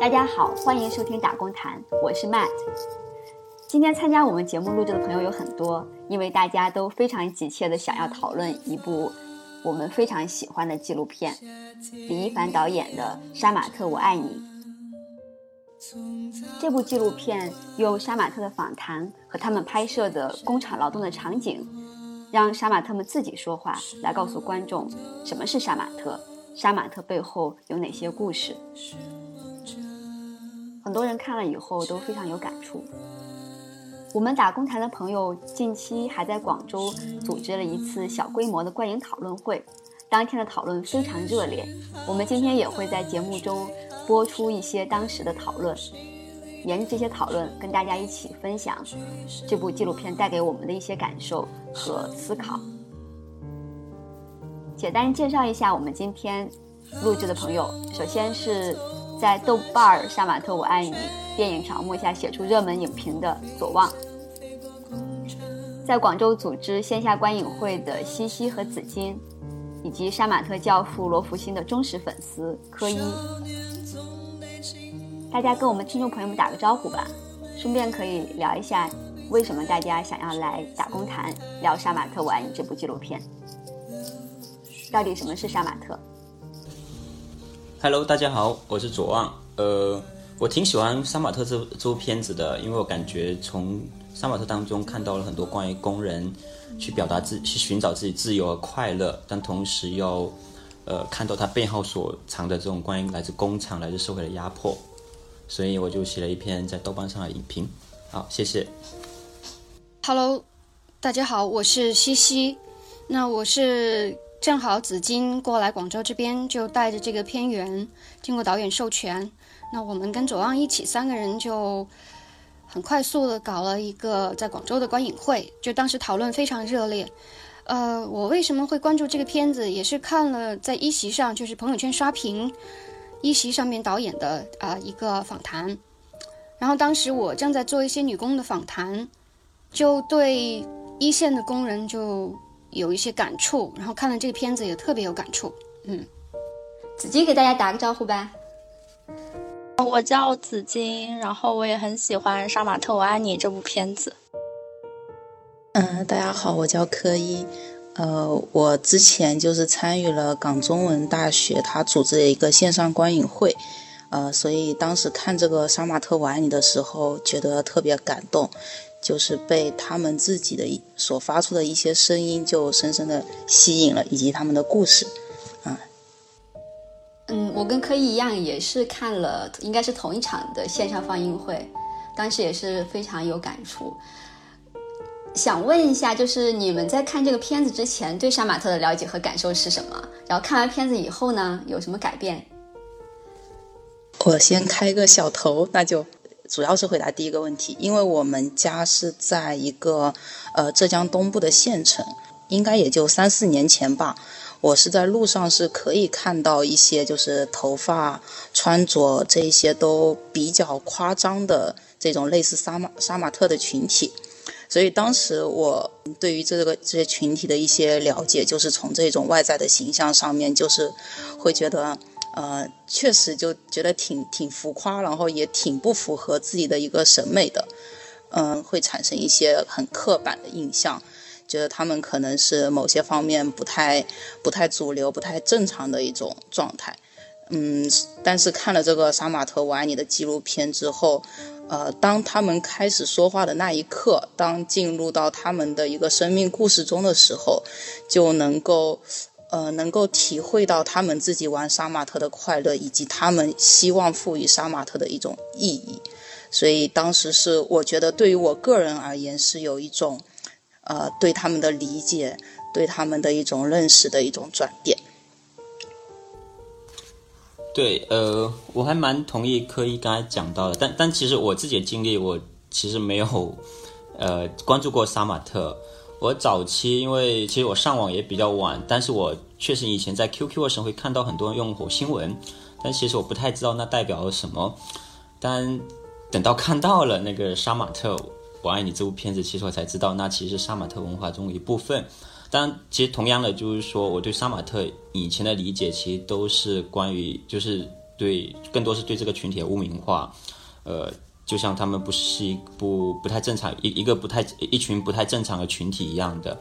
大家好，欢迎收听打工谈，我是 Matt。今天参加我们节目录制的朋友有很多，因为大家都非常急切的想要讨论一部我们非常喜欢的纪录片，李一凡导演的《杀马特我爱你》。这部纪录片用杀马特的访谈和他们拍摄的工厂劳动的场景，让杀马特们自己说话，来告诉观众什么是杀马特，杀马特背后有哪些故事。很多人看了以后都非常有感触。我们打工台的朋友近期还在广州组织了一次小规模的观影讨论会，当天的讨论非常热烈。我们今天也会在节目中。播出一些当时的讨论，沿着这些讨论跟大家一起分享这部纪录片带给我们的一些感受和思考。简单介绍一下我们今天录制的朋友，首先是在豆瓣《杀马特我爱你》电影条目下写出热门影评的左望，在广州组织线下观影会的西西和紫金，以及杀马特教父罗福星的忠实粉丝柯一。大家跟我们听众朋友们打个招呼吧，顺便可以聊一下为什么大家想要来打工谈聊《杀马特我爱你》这部纪录片。到底什么是杀马特？Hello，大家好，我是左望。呃，我挺喜欢《杀马特》这这部片子的，因为我感觉从杀马特当中看到了很多关于工人去表达自、去寻找自己自由和快乐，但同时又呃看到他背后所藏的这种关于来自工厂、来自社会的压迫。所以我就写了一篇在豆瓣上的影评，好，谢谢。Hello，大家好，我是西西。那我是正好紫金过来广州这边，就带着这个片源，经过导演授权，那我们跟左望一起三个人就很快速的搞了一个在广州的观影会，就当时讨论非常热烈。呃，我为什么会关注这个片子，也是看了在一席上，就是朋友圈刷屏。一席上面导演的啊一个访谈，然后当时我正在做一些女工的访谈，就对一线的工人就有一些感触，然后看了这个片子也特别有感触。嗯，子金给大家打个招呼吧。我叫紫金，然后我也很喜欢《杀马特我爱你》这部片子。嗯，大家好，我叫柯一。呃，我之前就是参与了港中文大学他组织的一个线上观影会，呃，所以当时看这个《杀马特我爱你》的时候，觉得特别感动，就是被他们自己的所发出的一些声音就深深的吸引了，以及他们的故事，嗯，嗯，我跟柯一一样，也是看了，应该是同一场的线上放映会，当时也是非常有感触。想问一下，就是你们在看这个片子之前，对杀马特的了解和感受是什么？然后看完片子以后呢，有什么改变？我先开个小头，那就主要是回答第一个问题，因为我们家是在一个呃浙江东部的县城，应该也就三四年前吧，我是在路上是可以看到一些就是头发、穿着这一些都比较夸张的这种类似杀马杀马特的群体。所以当时我对于这个这些群体的一些了解，就是从这种外在的形象上面，就是会觉得，呃，确实就觉得挺挺浮夸，然后也挺不符合自己的一个审美的，嗯，会产生一些很刻板的印象，觉得他们可能是某些方面不太不太主流、不太正常的一种状态，嗯，但是看了这个《杀马特我爱你》的纪录片之后。呃，当他们开始说话的那一刻，当进入到他们的一个生命故事中的时候，就能够，呃，能够体会到他们自己玩杀马特的快乐，以及他们希望赋予杀马特的一种意义。所以当时是我觉得，对于我个人而言，是有一种，呃，对他们的理解，对他们的一种认识的一种转变。对，呃，我还蛮同意柯一刚才讲到的，但但其实我自己的经历，我其实没有，呃，关注过杀马特。我早期因为其实我上网也比较晚，但是我确实以前在 QQ 的时候会看到很多人用火星文，但其实我不太知道那代表了什么。但等到看到了那个杀马特我爱你这部片子，其实我才知道那其实是杀马特文化中的一部分。但其实同样的，就是说我对杀马特以前的理解，其实都是关于就是对更多是对这个群体的污名化，呃，就像他们不是一不不太正常一一个不太一群不太正常的群体一样的，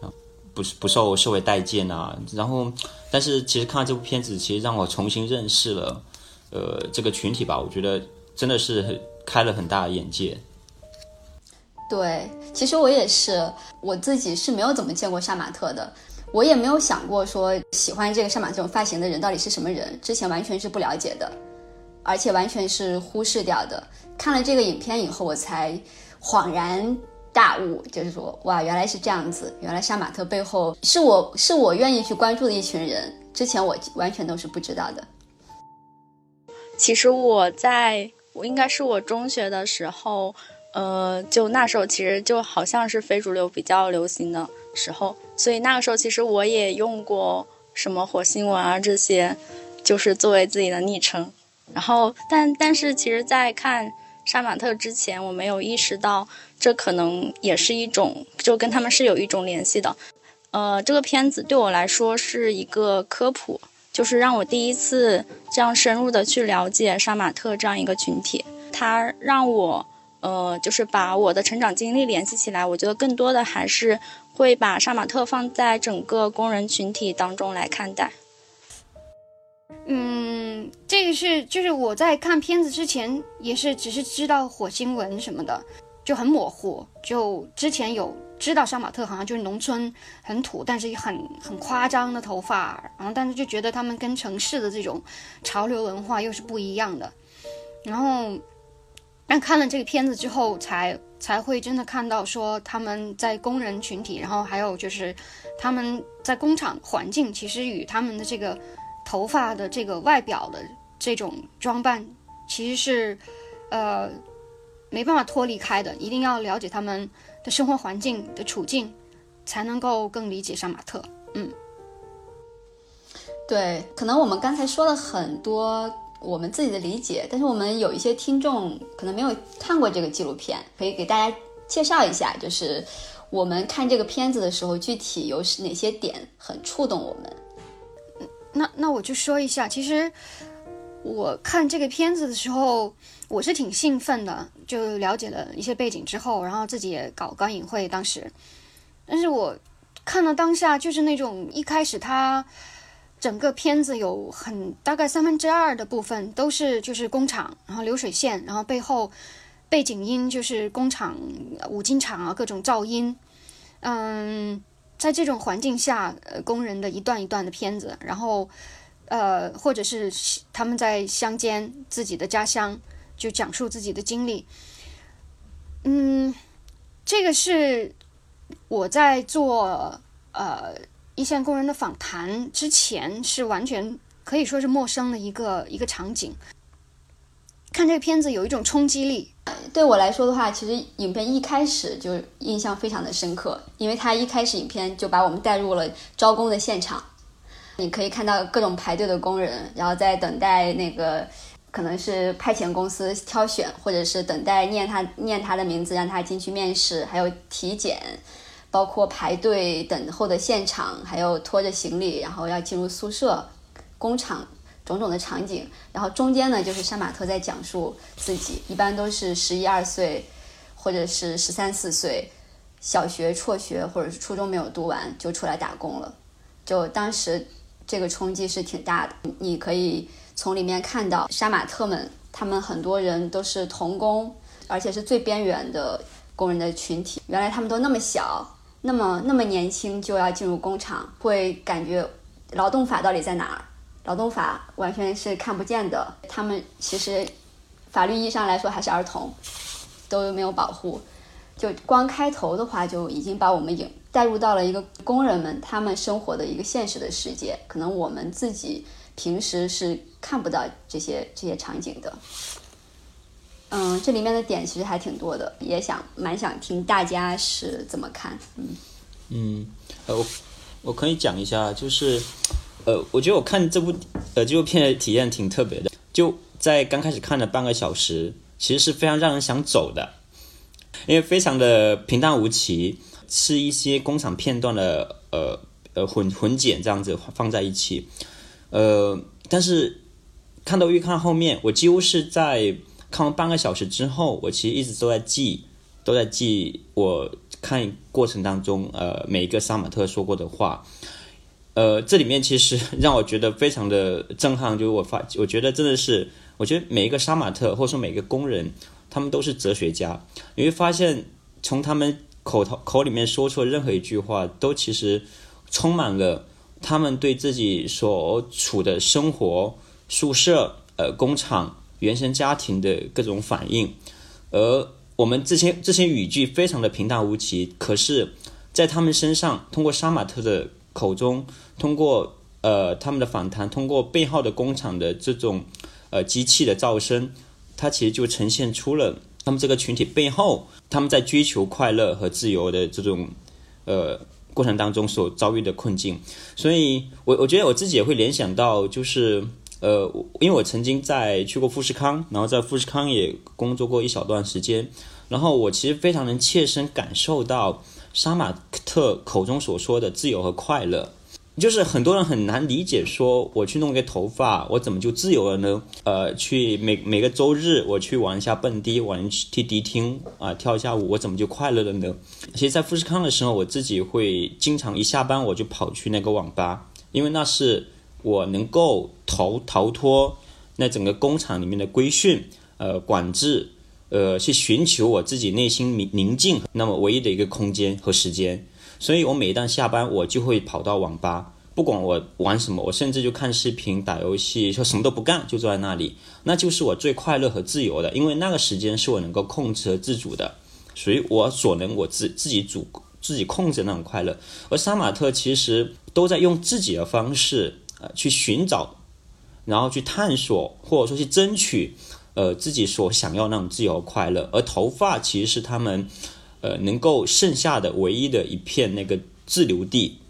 啊，不是不受社会待见啊。然后，但是其实看了这部片子，其实让我重新认识了，呃，这个群体吧。我觉得真的是很开了很大的眼界。对，其实我也是，我自己是没有怎么见过杀马特的，我也没有想过说喜欢这个杀马这种发型的人到底是什么人，之前完全是不了解的，而且完全是忽视掉的。看了这个影片以后，我才恍然大悟，就是说，哇，原来是这样子，原来杀马特背后是我是我愿意去关注的一群人，之前我完全都是不知道的。其实我在我应该是我中学的时候。呃，就那时候其实就好像是非主流比较流行的时候，所以那个时候其实我也用过什么火星文啊这些，就是作为自己的昵称。然后，但但是其实，在看杀马特之前，我没有意识到这可能也是一种，就跟他们是有一种联系的。呃，这个片子对我来说是一个科普，就是让我第一次这样深入的去了解杀马特这样一个群体，它让我。呃，就是把我的成长经历联系起来，我觉得更多的还是会把杀马特放在整个工人群体当中来看待。嗯，这个是就是我在看片子之前也是只是知道火星文什么的，就很模糊。就之前有知道杀马特好像就是农村很土，但是很很夸张的头发，然后但是就觉得他们跟城市的这种潮流文化又是不一样的，然后。但看了这个片子之后，才才会真的看到说他们在工人群体，然后还有就是他们在工厂环境，其实与他们的这个头发的这个外表的这种装扮，其实是呃没办法脱离开的。一定要了解他们的生活环境的处境，才能够更理解杀马特。嗯，对，可能我们刚才说了很多。我们自己的理解，但是我们有一些听众可能没有看过这个纪录片，可以给大家介绍一下，就是我们看这个片子的时候，具体有哪些点很触动我们。那那我就说一下，其实我看这个片子的时候，我是挺兴奋的，就了解了一些背景之后，然后自己也搞观影会，当时，但是我看了当下就是那种一开始他。整个片子有很大概三分之二的部分都是就是工厂，然后流水线，然后背后背景音就是工厂五金厂啊各种噪音，嗯，在这种环境下，呃，工人的一段一段的片子，然后呃，或者是他们在乡间自己的家乡就讲述自己的经历，嗯，这个是我在做呃。一线工人的访谈之前是完全可以说是陌生的一个一个场景。看这个片子有一种冲击力。对我来说的话，其实影片一开始就印象非常的深刻，因为它一开始影片就把我们带入了招工的现场。你可以看到各种排队的工人，然后在等待那个可能是派遣公司挑选，或者是等待念他念他的名字让他进去面试，还有体检。包括排队等候的现场，还有拖着行李，然后要进入宿舍、工厂种种的场景。然后中间呢，就是杀马特在讲述自己，一般都是十一二岁，或者是十三四岁，小学辍学或者是初中没有读完就出来打工了。就当时这个冲击是挺大的。你可以从里面看到杀马特们，他们很多人都是童工，而且是最边缘的工人的群体。原来他们都那么小。那么那么年轻就要进入工厂，会感觉劳动法到底在哪儿？劳动法完全是看不见的。他们其实法律意义上来说还是儿童，都没有保护。就光开头的话，就已经把我们引带入到了一个工人们他们生活的一个现实的世界。可能我们自己平时是看不到这些这些场景的。嗯，这里面的点其实还挺多的，也想蛮想听大家是怎么看。嗯嗯，呃，我我可以讲一下，就是呃，我觉得我看这部呃纪录片的体验挺特别的。就在刚开始看了半个小时，其实是非常让人想走的，因为非常的平淡无奇，是一些工厂片段的呃呃混混剪这样子放在一起，呃，但是看到预看后面，我几乎是在看完半个小时之后，我其实一直都在记，都在记我看过程当中，呃，每一个杀马特说过的话。呃，这里面其实 让我觉得非常的震撼，就是我发，我觉得真的是，我觉得每一个杀马特或者说每个工人，他们都是哲学家。你会发现，从他们口头口里面说出任何一句话，都其实充满了他们对自己所处的生活、宿舍、呃工厂、原生家庭的各种反应。而我们这些这些语句非常的平淡无奇，可是，在他们身上，通过杀马特的口中。通过呃他们的访谈，通过背后的工厂的这种呃机器的噪声，它其实就呈现出了他们这个群体背后他们在追求快乐和自由的这种呃过程当中所遭遇的困境。所以，我我觉得我自己也会联想到，就是呃，因为我曾经在去过富士康，然后在富士康也工作过一小段时间，然后我其实非常能切身感受到杀马特口中所说的自由和快乐。就是很多人很难理解，说我去弄一个头发，我怎么就自由了呢？呃，去每每个周日我去玩一下蹦迪，玩去迪厅啊，跳一下舞，我怎么就快乐了呢？其实，在富士康的时候，我自己会经常一下班我就跑去那个网吧，因为那是我能够逃逃脱那整个工厂里面的规训、呃管制，呃去寻求我自己内心宁宁静，那么唯一的一个空间和时间。所以我每一旦下班，我就会跑到网吧，不管我玩什么，我甚至就看视频、打游戏，说什么都不干，就坐在那里，那就是我最快乐和自由的，因为那个时间是我能够控制和自主的，属于我所能我自自己主自己控制那种快乐。而杀马特其实都在用自己的方式，呃，去寻找，然后去探索，或者说去争取，呃，自己所想要那种自由快乐。而头发其实是他们。呃，能够剩下的唯一的一片那个自留地。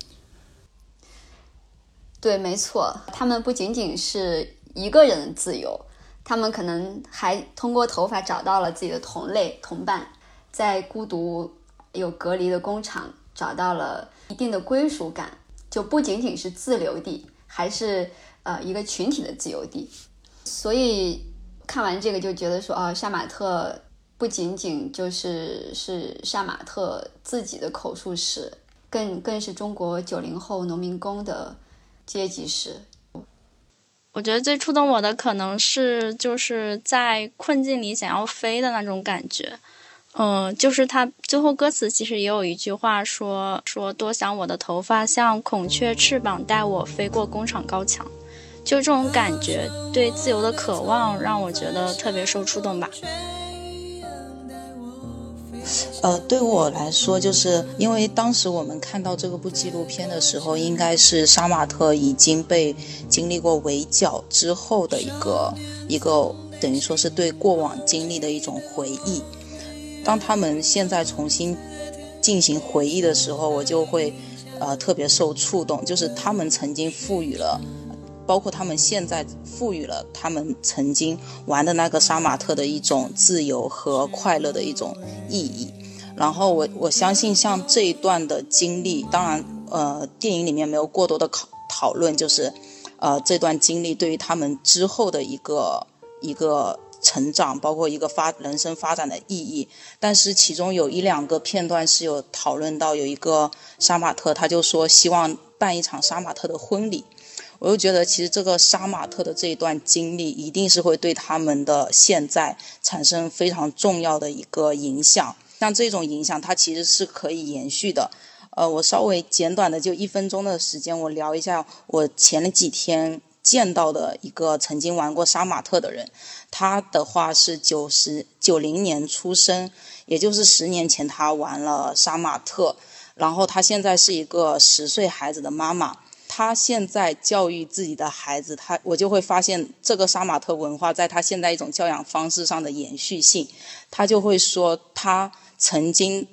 对，没错，他们不仅仅是一个人的自由，他们可能还通过头发找到了自己的同类同伴，在孤独有隔离的工厂找到了一定的归属感，就不仅仅是自留地，还是呃一个群体的自由地。所以看完这个就觉得说，哦，杀马特。不仅仅就是是杀马特自己的口述史，更更是中国九零后农民工的阶级史。我觉得最触动我的可能是就是在困境里想要飞的那种感觉。嗯，就是他最后歌词其实也有一句话说说多想我的头发像孔雀翅膀带我飞过工厂高墙，就这种感觉对自由的渴望让我觉得特别受触动吧。呃，对我来说，就是因为当时我们看到这个部纪录片的时候，应该是杀马特已经被经历过围剿之后的一个一个，等于说是对过往经历的一种回忆。当他们现在重新进行回忆的时候，我就会呃特别受触动，就是他们曾经赋予了。包括他们现在赋予了他们曾经玩的那个杀马特的一种自由和快乐的一种意义。然后我我相信，像这一段的经历，当然，呃，电影里面没有过多的讨讨论，就是，呃，这段经历对于他们之后的一个一个成长，包括一个发人生发展的意义。但是其中有一两个片段是有讨论到，有一个杀马特，他就说希望办一场杀马特的婚礼。我就觉得，其实这个杀马特的这一段经历，一定是会对他们的现在产生非常重要的一个影响。像这种影响，它其实是可以延续的。呃，我稍微简短的就一分钟的时间，我聊一下我前几天见到的一个曾经玩过杀马特的人。他的话是九十九零年出生，也就是十年前他玩了杀马特，然后他现在是一个十岁孩子的妈妈。他现在教育自己的孩子，他我就会发现这个杀马特文化在他现在一种教养方式上的延续性。他就会说，他曾经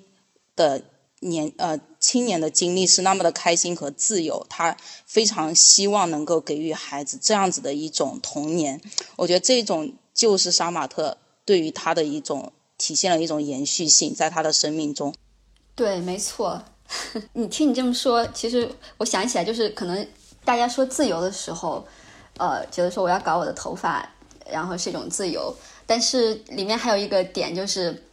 的年呃青年的经历是那么的开心和自由，他非常希望能够给予孩子这样子的一种童年。我觉得这种就是杀马特对于他的一种体现了一种延续性，在他的生命中。对，没错。你听你这么说，其实我想起来，就是可能大家说自由的时候，呃，觉得说我要搞我的头发，然后是一种自由。但是里面还有一个点就是，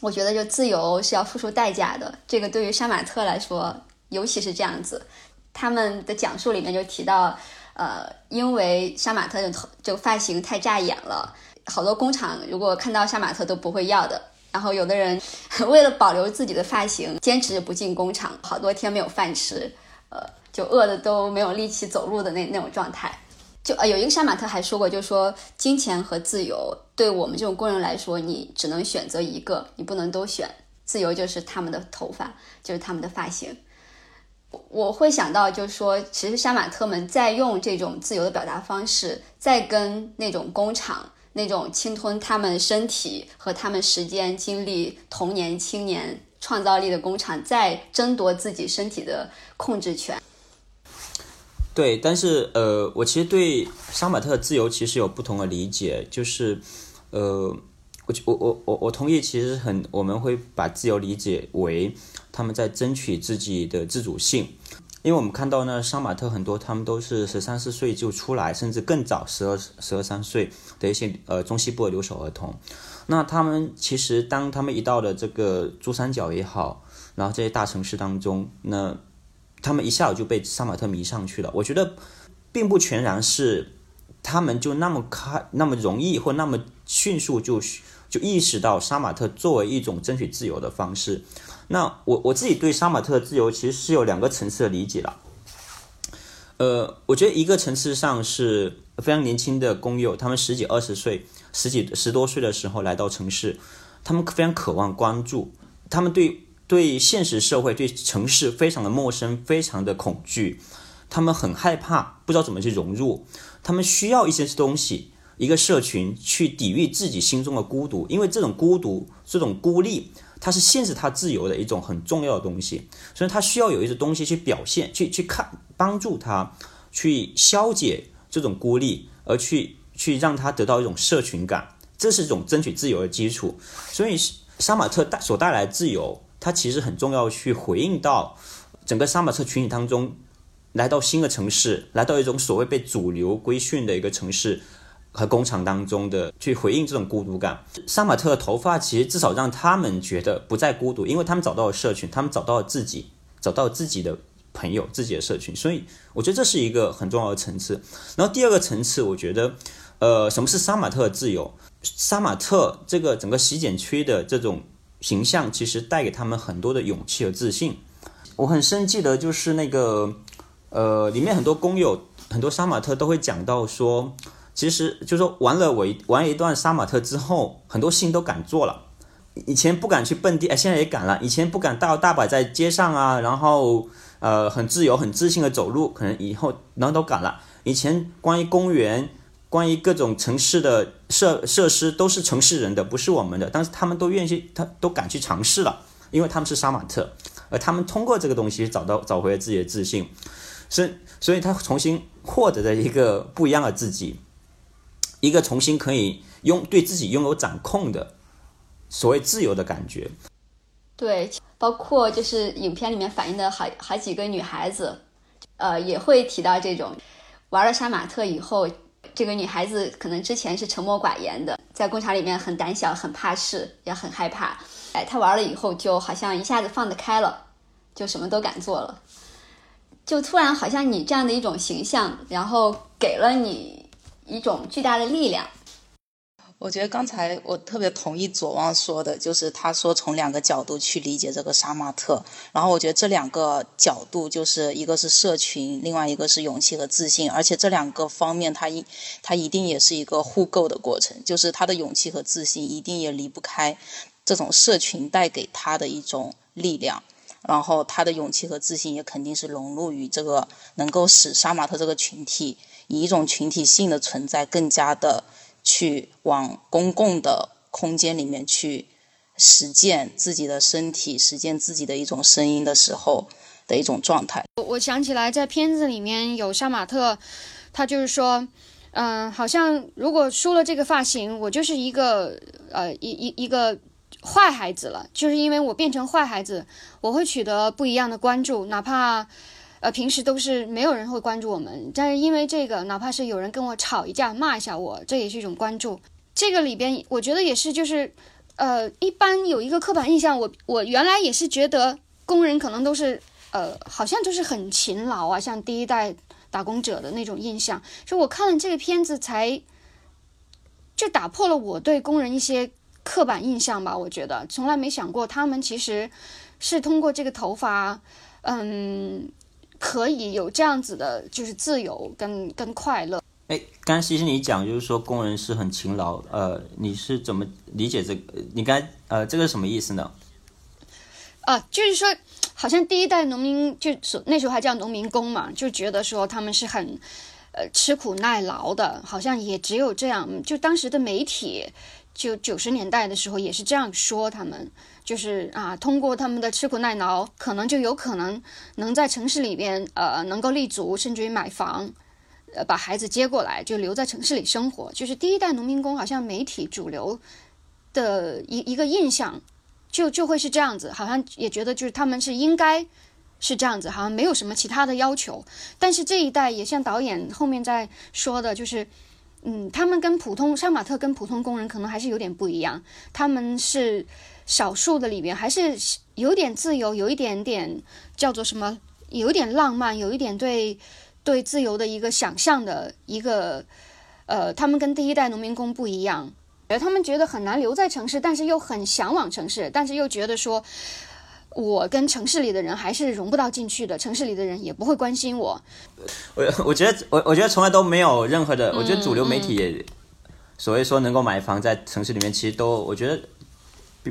我觉得就自由是要付出代价的。这个对于杀马特来说，尤其是这样子。他们的讲述里面就提到，呃，因为杀马特的头这个发型太扎眼了，好多工厂如果看到杀马特都不会要的。然后有的人 为了保留自己的发型，坚持不进工厂，好多天没有饭吃，呃，就饿的都没有力气走路的那那种状态。就呃，有一个杀马特还说过，就说金钱和自由对我们这种工人来说，你只能选择一个，你不能都选。自由就是他们的头发，就是他们的发型。我会想到，就是说，其实杀马特们在用这种自由的表达方式，在跟那种工厂。那种侵吞他们身体和他们时间、精力、童年、青年创造力的工厂，在争夺自己身体的控制权。对，但是呃，我其实对杀马特自由其实有不同的理解，就是呃，我我我我我同意，其实很我们会把自由理解为他们在争取自己的自主性。因为我们看到呢，杀马特很多，他们都是十三四岁就出来，甚至更早，十二十二三岁的一些呃中西部的留守儿童。那他们其实当他们一到了这个珠三角也好，然后这些大城市当中，那他们一下子就被杀马特迷上去了。我觉得并不全然是他们就那么开那么容易或那么迅速就就意识到杀马特作为一种争取自由的方式。那我我自己对杀马特自由其实是有两个层次的理解了，呃，我觉得一个层次上是非常年轻的工友，他们十几二十岁、十几十多岁的时候来到城市，他们非常渴望关注，他们对对现实社会、对城市非常的陌生，非常的恐惧，他们很害怕，不知道怎么去融入，他们需要一些东西，一个社群去抵御自己心中的孤独，因为这种孤独、这种孤立。它是限制他自由的一种很重要的东西，所以他需要有一些东西去表现，去去看，帮助他去消解这种孤立，而去去让他得到一种社群感，这是一种争取自由的基础。所以杀马特带所带来自由，它其实很重要，去回应到整个杀马特群体当中，来到新的城市，来到一种所谓被主流规训的一个城市。和工厂当中的去回应这种孤独感，杀马特的头发其实至少让他们觉得不再孤独，因为他们找到了社群，他们找到了自己，找到自己的朋友，自己的社群。所以我觉得这是一个很重要的层次。然后第二个层次，我觉得，呃，什么是杀马特自由？杀马特这个整个洗剪区的这种形象，其实带给他们很多的勇气和自信。我很深记得，就是那个，呃，里面很多工友，很多杀马特都会讲到说。其实就说玩了我玩一段杀马特之后，很多事情都敢做了。以前不敢去蹦迪，哎，现在也敢了。以前不敢大大摆在街上啊，然后呃很自由、很自信的走路，可能以后然后都敢了。以前关于公园、关于各种城市的设设施都是城市人的，不是我们的，但是他们都愿意，他都敢去尝试了，因为他们是杀马特，而他们通过这个东西找到找回了自己的自信，所以所以他重新获得了一个不一样的自己。一个重新可以拥对自己拥有掌控的所谓自由的感觉，对，包括就是影片里面反映的好好几个女孩子，呃，也会提到这种玩了杀马特以后，这个女孩子可能之前是沉默寡言的，在工厂里面很胆小、很怕事，也很害怕。哎，她玩了以后，就好像一下子放得开了，就什么都敢做了，就突然好像你这样的一种形象，然后给了你。一种巨大的力量。我觉得刚才我特别同意左旺说的，就是他说从两个角度去理解这个杀马特。然后我觉得这两个角度就是一个是社群，另外一个是勇气和自信。而且这两个方面，它一它一定也是一个互构的过程，就是他的勇气和自信一定也离不开这种社群带给他的一种力量。然后他的勇气和自信也肯定是融入于这个能够使杀马特这个群体。以一种群体性的存在，更加的去往公共的空间里面去实践自己的身体，实践自己的一种声音的时候的一种状态。我我想起来，在片子里面有杀马特，他就是说，嗯，好像如果梳了这个发型，我就是一个呃一一一个坏孩子了，就是因为我变成坏孩子，我会取得不一样的关注，哪怕。呃，平时都是没有人会关注我们，但是因为这个，哪怕是有人跟我吵一架、骂一下我，这也是一种关注。这个里边，我觉得也是，就是，呃，一般有一个刻板印象，我我原来也是觉得工人可能都是，呃，好像就是很勤劳啊，像第一代打工者的那种印象。就我看了这个片子，才就打破了我对工人一些刻板印象吧。我觉得从来没想过他们其实是通过这个头发，嗯。可以有这样子的，就是自由跟跟快乐。哎，刚刚其实你讲就是说工人是很勤劳，呃，你是怎么理解这个？你刚呃，这个什么意思呢？啊，就是说，好像第一代农民就那时候还叫农民工嘛，就觉得说他们是很呃吃苦耐劳的，好像也只有这样。就当时的媒体，就九十年代的时候也是这样说他们。就是啊，通过他们的吃苦耐劳，可能就有可能能在城市里边呃能够立足，甚至于买房，呃把孩子接过来就留在城市里生活。就是第一代农民工，好像媒体主流的一一个印象，就就会是这样子，好像也觉得就是他们是应该是这样子，好像没有什么其他的要求。但是这一代也像导演后面在说的，就是嗯，他们跟普通杀马特跟普通工人可能还是有点不一样，他们是。少数的里边还是有点自由，有一点点叫做什么，有一点浪漫，有一点对对自由的一个想象的一个，呃，他们跟第一代农民工不一样，呃，他们觉得很难留在城市，但是又很向往城市，但是又觉得说，我跟城市里的人还是融不到进去的，城市里的人也不会关心我。我我觉得我我觉得从来都没有任何的，我觉得主流媒体也所谓说能够买房在城市里面，其实都我觉得。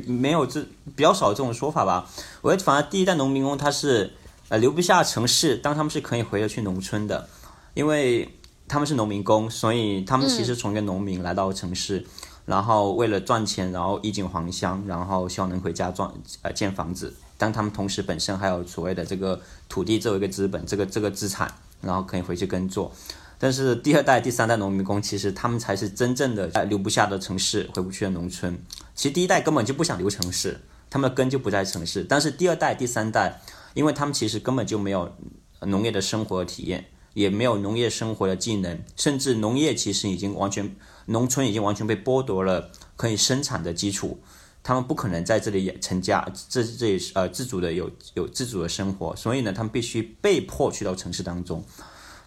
没有这比较少这种说法吧？我觉得反而第一代农民工他是呃留不下城市，当他们是可以回得去农村的，因为他们是农民工，所以他们其实从一个农民来到城市，然后为了赚钱，然后衣锦还乡，然后希望能回家赚呃建房子。但他们同时本身还有所谓的这个土地作为一个资本，这个这个资产，然后可以回去耕作。但是第二代、第三代农民工，其实他们才是真正的在留不下的城市，回不去的农村。其实第一代根本就不想留城市，他们的根就不在城市。但是第二代、第三代，因为他们其实根本就没有农业的生活体验，也没有农业生活的技能，甚至农业其实已经完全，农村已经完全被剥夺了可以生产的基础。他们不可能在这里成家，这这也是呃自主的有有自主的生活，所以呢，他们必须被迫去到城市当中。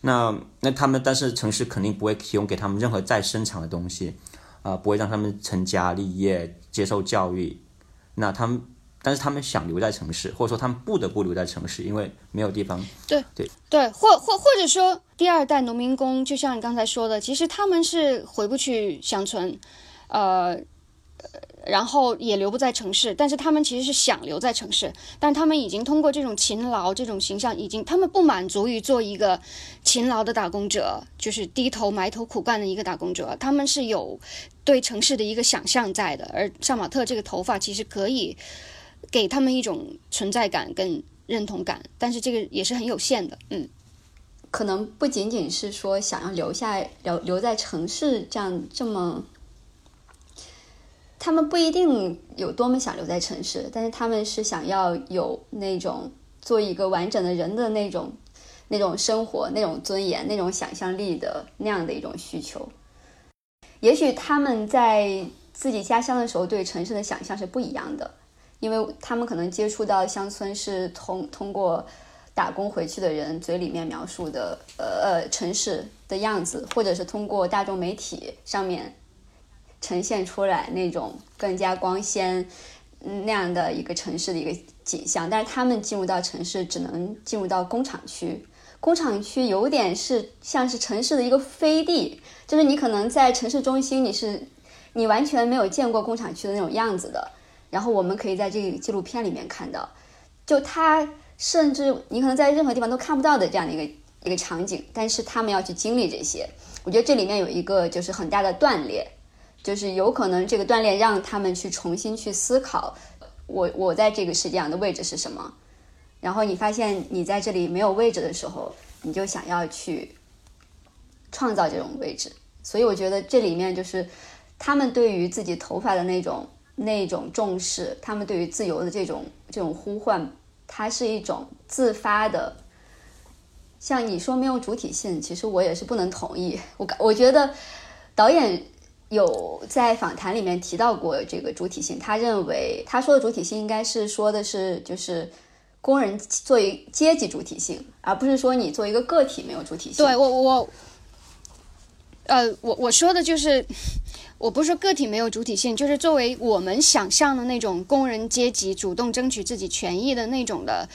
那那他们，但是城市肯定不会提供给他们任何再生产的东西，啊，不会让他们成家立业、接受教育。那他们，但是他们想留在城市，或者说他们不得不留在城市，因为没有地方。对对对，或或或者说，第二代农民工，就像你刚才说的，其实他们是回不去乡村，呃。然后也留不在城市，但是他们其实是想留在城市，但他们已经通过这种勤劳这种形象，已经他们不满足于做一个勤劳的打工者，就是低头埋头苦干的一个打工者，他们是有对城市的一个想象在的。而杀马特这个头发其实可以给他们一种存在感跟认同感，但是这个也是很有限的。嗯，可能不仅仅是说想要留下留留在城市这样这么。他们不一定有多么想留在城市，但是他们是想要有那种做一个完整的人的那种、那种生活、那种尊严、那种想象力的那样的一种需求。也许他们在自己家乡的时候对城市的想象是不一样的，因为他们可能接触到乡村是通通过打工回去的人嘴里面描述的呃呃城市的样子，或者是通过大众媒体上面。呈现出来那种更加光鲜那样的一个城市的一个景象，但是他们进入到城市只能进入到工厂区，工厂区有点是像是城市的一个飞地，就是你可能在城市中心你是你完全没有见过工厂区的那种样子的。然后我们可以在这个纪录片里面看到，就他甚至你可能在任何地方都看不到的这样的一个一个场景，但是他们要去经历这些，我觉得这里面有一个就是很大的断裂。就是有可能这个锻炼让他们去重新去思考，我我在这个世界上的位置是什么。然后你发现你在这里没有位置的时候，你就想要去创造这种位置。所以我觉得这里面就是他们对于自己头发的那种那种重视，他们对于自由的这种这种呼唤，它是一种自发的像你说没有主体性，其实我也是不能同意。我我觉得导演有在访谈里面提到过这个主体性，他认为他说的主体性应该是说的是就是工人作为阶级主体性，而不是说你作为一个个体没有主体性。对我我，呃，我我说的就是，我不是说个体没有主体性，就是作为我们想象的那种工人阶级主动争取自己权益的那种的，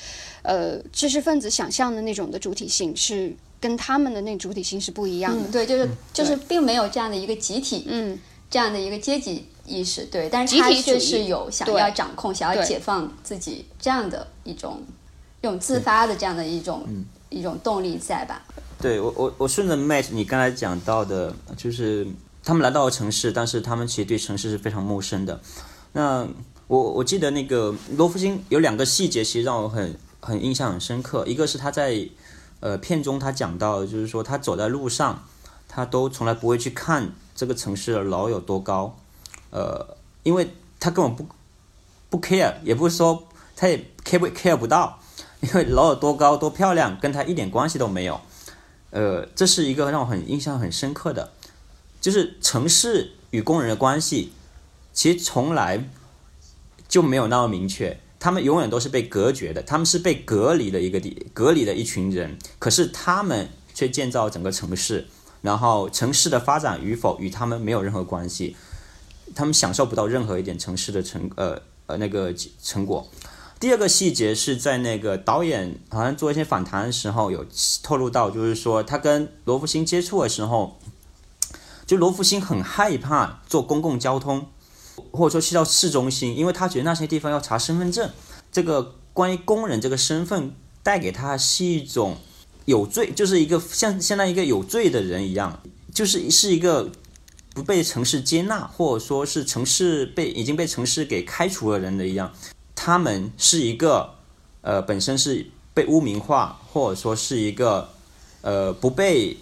呃，知识分子想象的那种的主体性是跟他们的那主体性是不一样的。嗯，对，就是就是并没有这样的一个集体，嗯，这样的一个阶级意识，对，但是他集体主义却是有想要掌控、想要解放自己这样的一种一种自发的这样的一种、一种动力在吧？对我我我顺着 Matt 你刚才讲到的，就是他们来到了城市，但是他们其实对城市是非常陌生的。那我我记得那个罗福星有两个细节，其实让我很很印象很深刻。一个是他在呃片中他讲到，就是说他走在路上，他都从来不会去看这个城市的楼有多高，呃，因为他根本不不 care，也不是说他也 care 不 care 不到，因为楼有多高多漂亮跟他一点关系都没有。呃，这是一个让我很印象很深刻的，就是城市与工人的关系，其实从来就没有那么明确，他们永远都是被隔绝的，他们是被隔离的一个地，隔离的一群人，可是他们却建造整个城市，然后城市的发展与否与他们没有任何关系，他们享受不到任何一点城市的成呃呃那个成果。第二个细节是在那个导演好像做一些访谈的时候有透露到，就是说他跟罗福星接触的时候，就罗福星很害怕坐公共交通，或者说去到市中心，因为他觉得那些地方要查身份证。这个关于工人这个身份带给他是一种有罪，就是一个像相当于一个有罪的人一样，就是是一个不被城市接纳，或者说是城市被已经被城市给开除了人的一样。他们是一个呃本身是被污名化，或者说是一个呃不被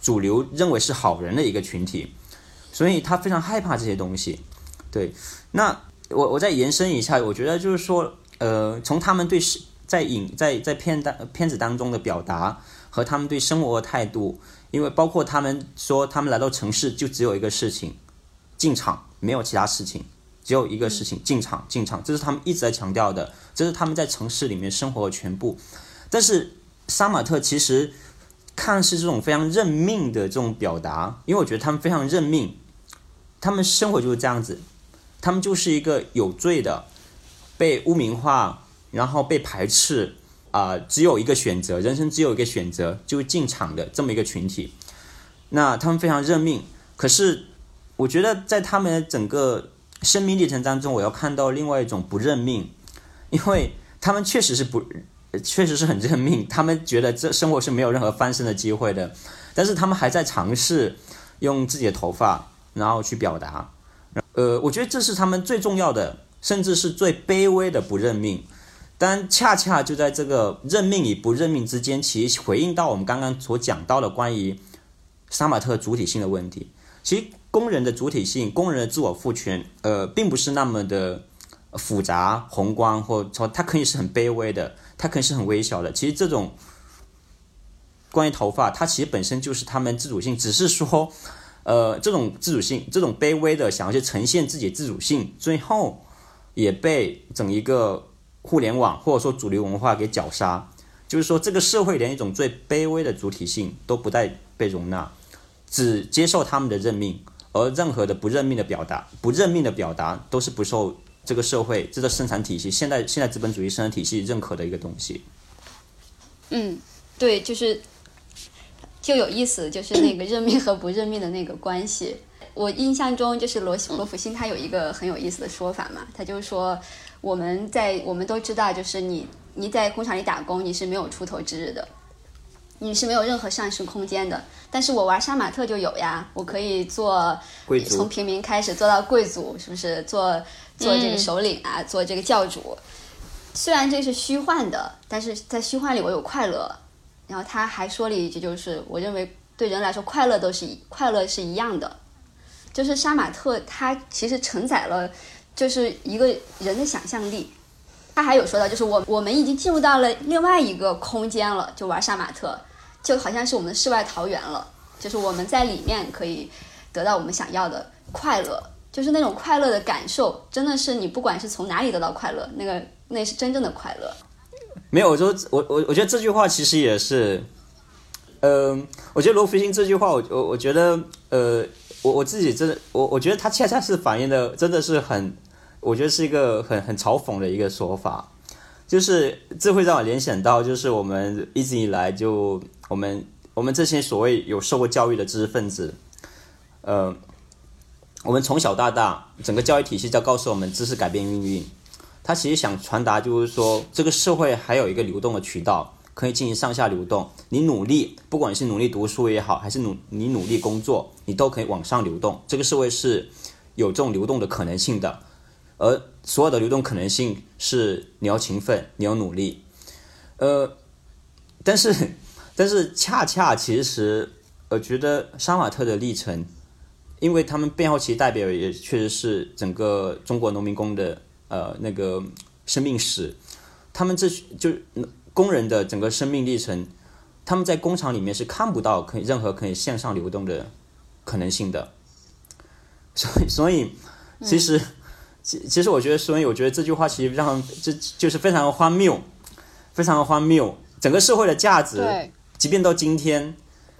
主流认为是好人的一个群体，所以他非常害怕这些东西。对，那我我再延伸一下，我觉得就是说，呃，从他们对是在影在在片当片子当中的表达和他们对生活的态度，因为包括他们说他们来到城市就只有一个事情，进厂，没有其他事情。只有一个事情，进厂，进厂，这是他们一直在强调的，这是他们在城市里面生活的全部。但是杀马特其实看似这种非常认命的这种表达，因为我觉得他们非常认命，他们生活就是这样子，他们就是一个有罪的，被污名化，然后被排斥，啊、只有一个选择，人生只有一个选择，就是进厂的这么一个群体。那他们非常认命，可是我觉得在他们整个生命历程当中，我要看到另外一种不认命，因为他们确实是不，确实是很认命，他们觉得这生活是没有任何翻身的机会的，但是他们还在尝试用自己的头发，然后去表达，呃，我觉得这是他们最重要的，甚至是最卑微的不认命。但恰恰就在这个认命与不认命之间，其实回应到我们刚刚所讲到的关于杀马特主体性的问题。其实工人的主体性、工人的自我赋权，呃，并不是那么的复杂、宏观，或者说它可以是很卑微的，它可以是很微小的。其实这种关于头发，它其实本身就是他们自主性，只是说，呃，这种自主性、这种卑微的想要去呈现自己自主性，最后也被整一个互联网或者说主流文化给绞杀。就是说，这个社会连一种最卑微的主体性都不带被容纳。只接受他们的任命，而任何的不认命的表达、不认命的表达，都是不受这个社会、这个生产体系、现代现代资本主义生产体系认可的一个东西。嗯，对，就是就有意思，就是那个认命和不认命的那个关系。我印象中，就是罗罗福星他有一个很有意思的说法嘛，他就是说我们在我们都知道，就是你你在工厂里打工，你是没有出头之日的。你是没有任何上升空间的，但是我玩杀马特就有呀，我可以做贵族从平民开始做到贵族，是不是？做做这个首领啊，做这个教主。虽然这是虚幻的，但是在虚幻里我有快乐。然后他还说了一句，就是我认为对人来说，快乐都是一快乐是一样的。就是杀马特，它其实承载了就是一个人的想象力。他还有说到，就是我我们已经进入到了另外一个空间了，就玩杀马特。就好像是我们的世外桃源了，就是我们在里面可以得到我们想要的快乐，就是那种快乐的感受，真的是你不管是从哪里得到快乐，那个那是真正的快乐。没有，我说我我我觉得这句话其实也是，嗯、我觉得罗福星这句话，我我我觉得，呃，我我自己真的，我我觉得他恰恰是反映的，真的是很，我觉得是一个很很嘲讽的一个说法，就是这会让我联想到，就是我们一直以来就我们我们这些所谓有受过教育的知识分子，呃，我们从小到大，整个教育体系在告诉我们知识改变命运。他其实想传达就是说，这个社会还有一个流动的渠道，可以进行上下流动。你努力，不管是努力读书也好，还是努你努力工作，你都可以往上流动。这个社会是有这种流动的可能性的，而所有的流动可能性是你要勤奋，你要努力。呃，但是 但是恰恰其实，我觉得杀马特的历程，因为他们背后其实代表也确实是整个中国农民工的。呃，那个生命史，他们这就工人的整个生命历程，他们在工厂里面是看不到可以任何可以向上流动的可能性的。所以，所以其实，其其实我觉得，所以我觉得这句话其实让这就是非常的荒谬，非常的荒谬。整个社会的价值，即便到今天，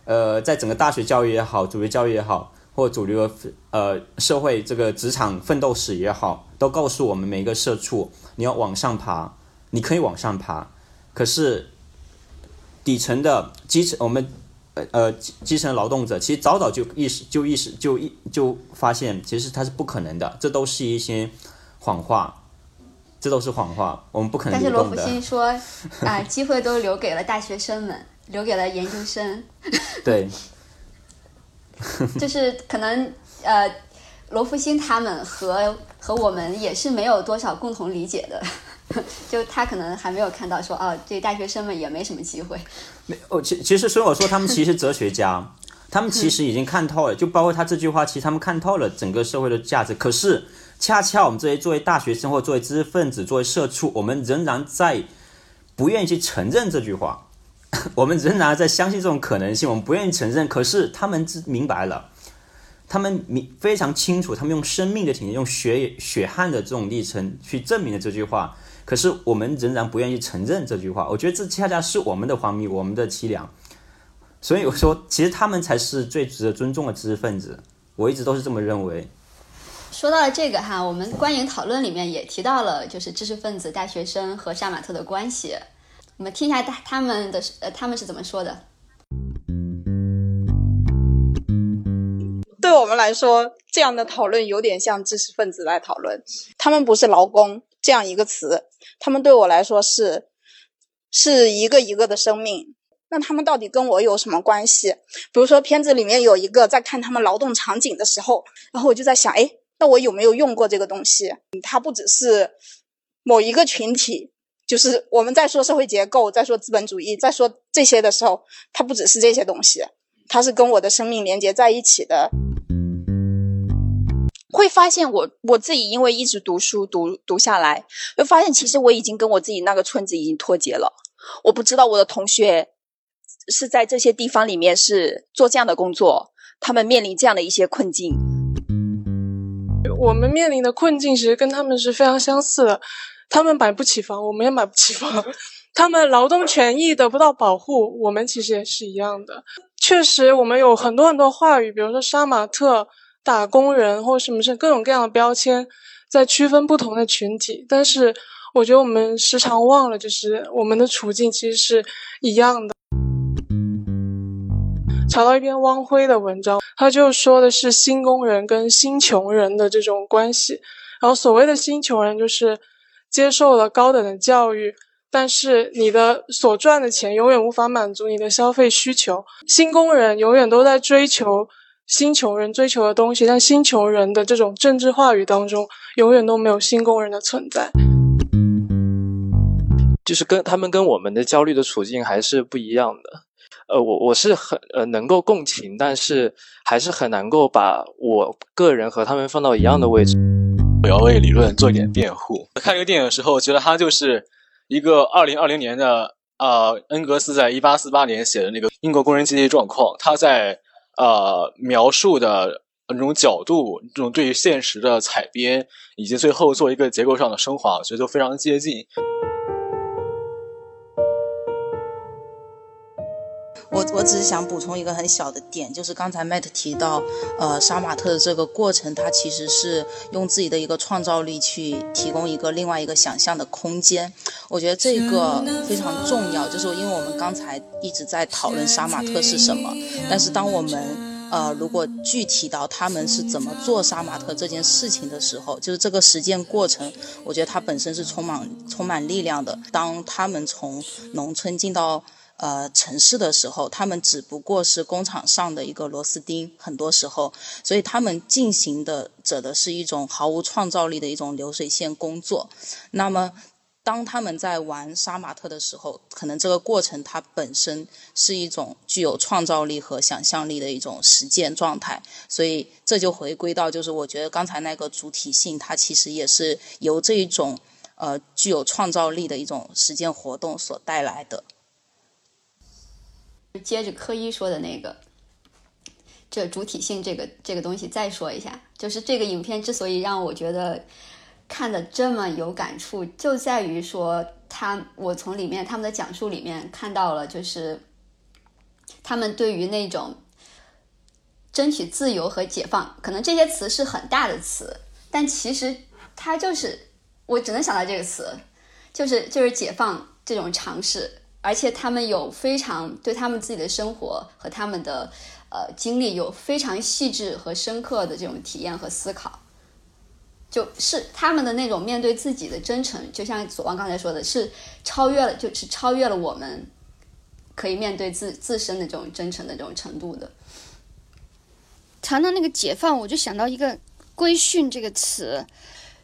呃，在整个大学教育也好，主流教育也好。或主流的呃社会这个职场奋斗史也好，都告诉我们每一个社畜，你要往上爬，你可以往上爬，可是底层的基层我们呃呃基层劳动者，其实早早就意识就意识就一就发现，其实它是不可能的，这都是一些谎话，这都是谎话，我们不可能但是罗福星 说啊，机会都留给了大学生们，留给了研究生。对。就是可能呃，罗福星他们和和我们也是没有多少共同理解的，就他可能还没有看到说哦，这大学生们也没什么机会。没哦，其其实所以我说他们其实哲学家，他们其实已经看透了，就包括他这句话，其实他们看透了整个社会的价值。可是恰恰我们这些作为大学生或作为知识分子、作为社畜，我们仍然在不愿意去承认这句话。我们仍然在相信这种可能性，我们不愿意承认。可是他们知明白了，他们明非常清楚，他们用生命的体验、用血血汗的这种历程去证明了这句话。可是我们仍然不愿意承认这句话。我觉得这恰恰是我们的荒谬，我们的凄凉。所以我说，其实他们才是最值得尊重的知识分子。我一直都是这么认为。说到了这个哈，我们观影讨论里面也提到了，就是知识分子、大学生和杀马特的关系。我们听一下他他们的呃他们是怎么说的？对我们来说，这样的讨论有点像知识分子来讨论。他们不是劳工这样一个词，他们对我来说是是一个一个的生命。那他们到底跟我有什么关系？比如说片子里面有一个在看他们劳动场景的时候，然后我就在想，哎，那我有没有用过这个东西？它不只是某一个群体。就是我们在说社会结构，在说资本主义，在说这些的时候，它不只是这些东西，它是跟我的生命连接在一起的。会发现我我自己因为一直读书读读下来，会发现其实我已经跟我自己那个村子已经脱节了。我不知道我的同学是在这些地方里面是做这样的工作，他们面临这样的一些困境。我们面临的困境其实跟他们是非常相似的。他们买不起房，我们也买不起房。他们劳动权益得不到保护，我们其实也是一样的。确实，我们有很多很多话语，比如说杀马特、打工人，或什么是各种各样的标签，在区分不同的群体。但是，我觉得我们时常忘了，就是我们的处境其实是一样的。查到一篇汪晖的文章，他就说的是新工人跟新穷人的这种关系。然后，所谓的新穷人就是。接受了高等的教育，但是你的所赚的钱永远无法满足你的消费需求。新工人永远都在追求新穷人追求的东西，但新穷人的这种政治话语当中，永远都没有新工人的存在。就是跟他们跟我们的焦虑的处境还是不一样的。呃，我我是很呃能够共情，但是还是很难够把我个人和他们放到一样的位置。我要为理论做一点辩护。看这个电影的时候，觉得它就是一个二零二零年的呃，恩格斯在一八四八年写的那个英国工人阶级状况，他在呃描述的那种角度，这种对于现实的采编，以及最后做一个结构上的升华，我觉得都非常接近。我我只是想补充一个很小的点，就是刚才 Matt 提到，呃，杀马特的这个过程，它其实是用自己的一个创造力去提供一个另外一个想象的空间。我觉得这个非常重要，就是因为我们刚才一直在讨论杀马特是什么，但是当我们呃如果具体到他们是怎么做杀马特这件事情的时候，就是这个实践过程，我觉得它本身是充满充满力量的。当他们从农村进到呃，城市的时候，他们只不过是工厂上的一个螺丝钉，很多时候，所以他们进行的者的是一种毫无创造力的一种流水线工作。那么，当他们在玩杀马特的时候，可能这个过程它本身是一种具有创造力和想象力的一种实践状态。所以这就回归到，就是我觉得刚才那个主体性，它其实也是由这一种呃具有创造力的一种实践活动所带来的。接着科一说的那个，这主体性这个这个东西再说一下，就是这个影片之所以让我觉得看的这么有感触，就在于说他我从里面他们的讲述里面看到了，就是他们对于那种争取自由和解放，可能这些词是很大的词，但其实它就是我只能想到这个词，就是就是解放这种尝试。而且他们有非常对他们自己的生活和他们的呃经历有非常细致和深刻的这种体验和思考，就是他们的那种面对自己的真诚，就像左王刚才说的，是超越了，就是超越了我们可以面对自自身的这种真诚的这种程度的。谈到那个解放，我就想到一个“规训”这个词，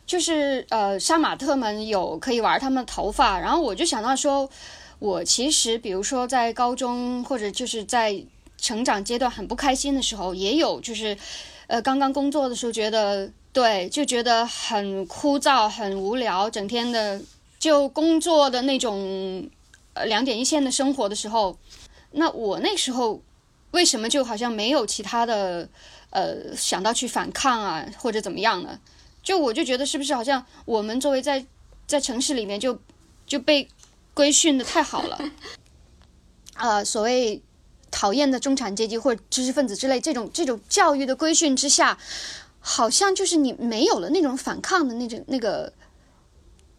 就是呃，杀马特们有可以玩他们的头发，然后我就想到说。我其实，比如说在高中或者就是在成长阶段很不开心的时候，也有就是，呃，刚刚工作的时候觉得对，就觉得很枯燥、很无聊，整天的就工作的那种呃两点一线的生活的时候，那我那时候为什么就好像没有其他的呃想到去反抗啊或者怎么样呢？就我就觉得是不是好像我们作为在在城市里面就就被。规训的太好了，呃，所谓讨厌的中产阶级或者知识分子之类，这种这种教育的规训之下，好像就是你没有了那种反抗的那种那个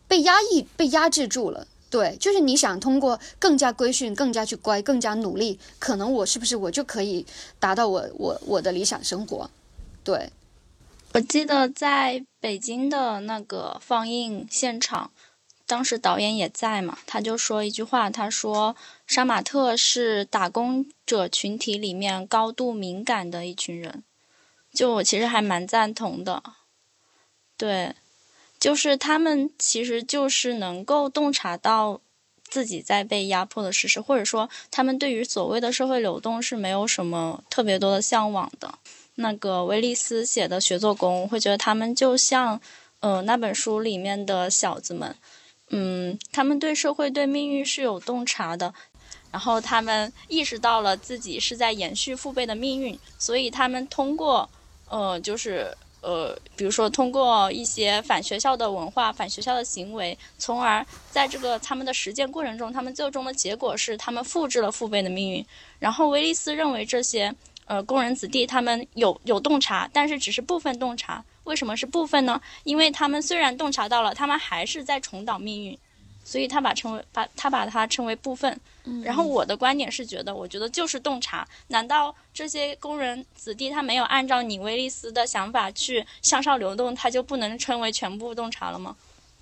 被压抑、被压制住了。对，就是你想通过更加规训、更加去乖、更加努力，可能我是不是我就可以达到我我我的理想生活？对，我记得在北京的那个放映现场。当时导演也在嘛，他就说一句话，他说：“杀马特是打工者群体里面高度敏感的一群人。”就我其实还蛮赞同的，对，就是他们其实就是能够洞察到自己在被压迫的事实，或者说他们对于所谓的社会流动是没有什么特别多的向往的。那个威利斯写的学做工，我会觉得他们就像，呃，那本书里面的小子们。嗯，他们对社会、对命运是有洞察的，然后他们意识到了自己是在延续父辈的命运，所以他们通过，呃，就是呃，比如说通过一些反学校的文化、反学校的行为，从而在这个他们的实践过程中，他们最终的结果是他们复制了父辈的命运。然后威利斯认为这些呃工人子弟他们有有洞察，但是只是部分洞察。为什么是部分呢？因为他们虽然洞察到了，他们还是在重蹈命运，所以他把称为把他把它称为部分。然后我的观点是觉得，我觉得就是洞察。难道这些工人子弟他没有按照你威利斯的想法去向上流动，他就不能称为全部洞察了吗？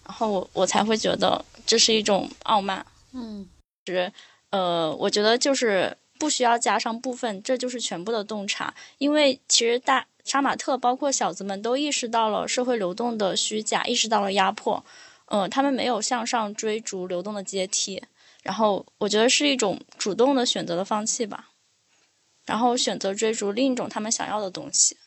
然后我我才会觉得这是一种傲慢。嗯，是呃，我觉得就是不需要加上部分，这就是全部的洞察。因为其实大。杀马特包括小子们都意识到了社会流动的虚假，意识到了压迫，嗯，他们没有向上追逐流动的阶梯，然后我觉得是一种主动的选择的放弃吧，然后选择追逐另一种他们想要的东西。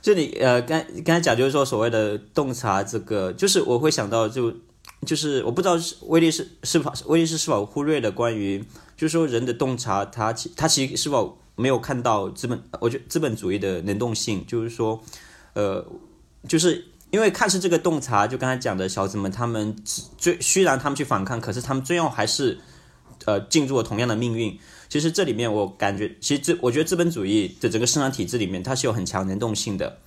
这里呃，刚刚才讲就是说所谓的洞察，这个就是我会想到就就是我不知道是威利是是否威利是是否忽略了关于，就是说人的洞察，他其他其实是否没有看到资本，我觉得资本主义的能动性，就是说，呃，就是因为看似这个洞察，就刚才讲的小子们，他们最虽然他们去反抗，可是他们最后还是呃进入了同样的命运。其实这里面我感觉，其实资我觉得资本主义的整个生产体制里面，它是有很强能动性的。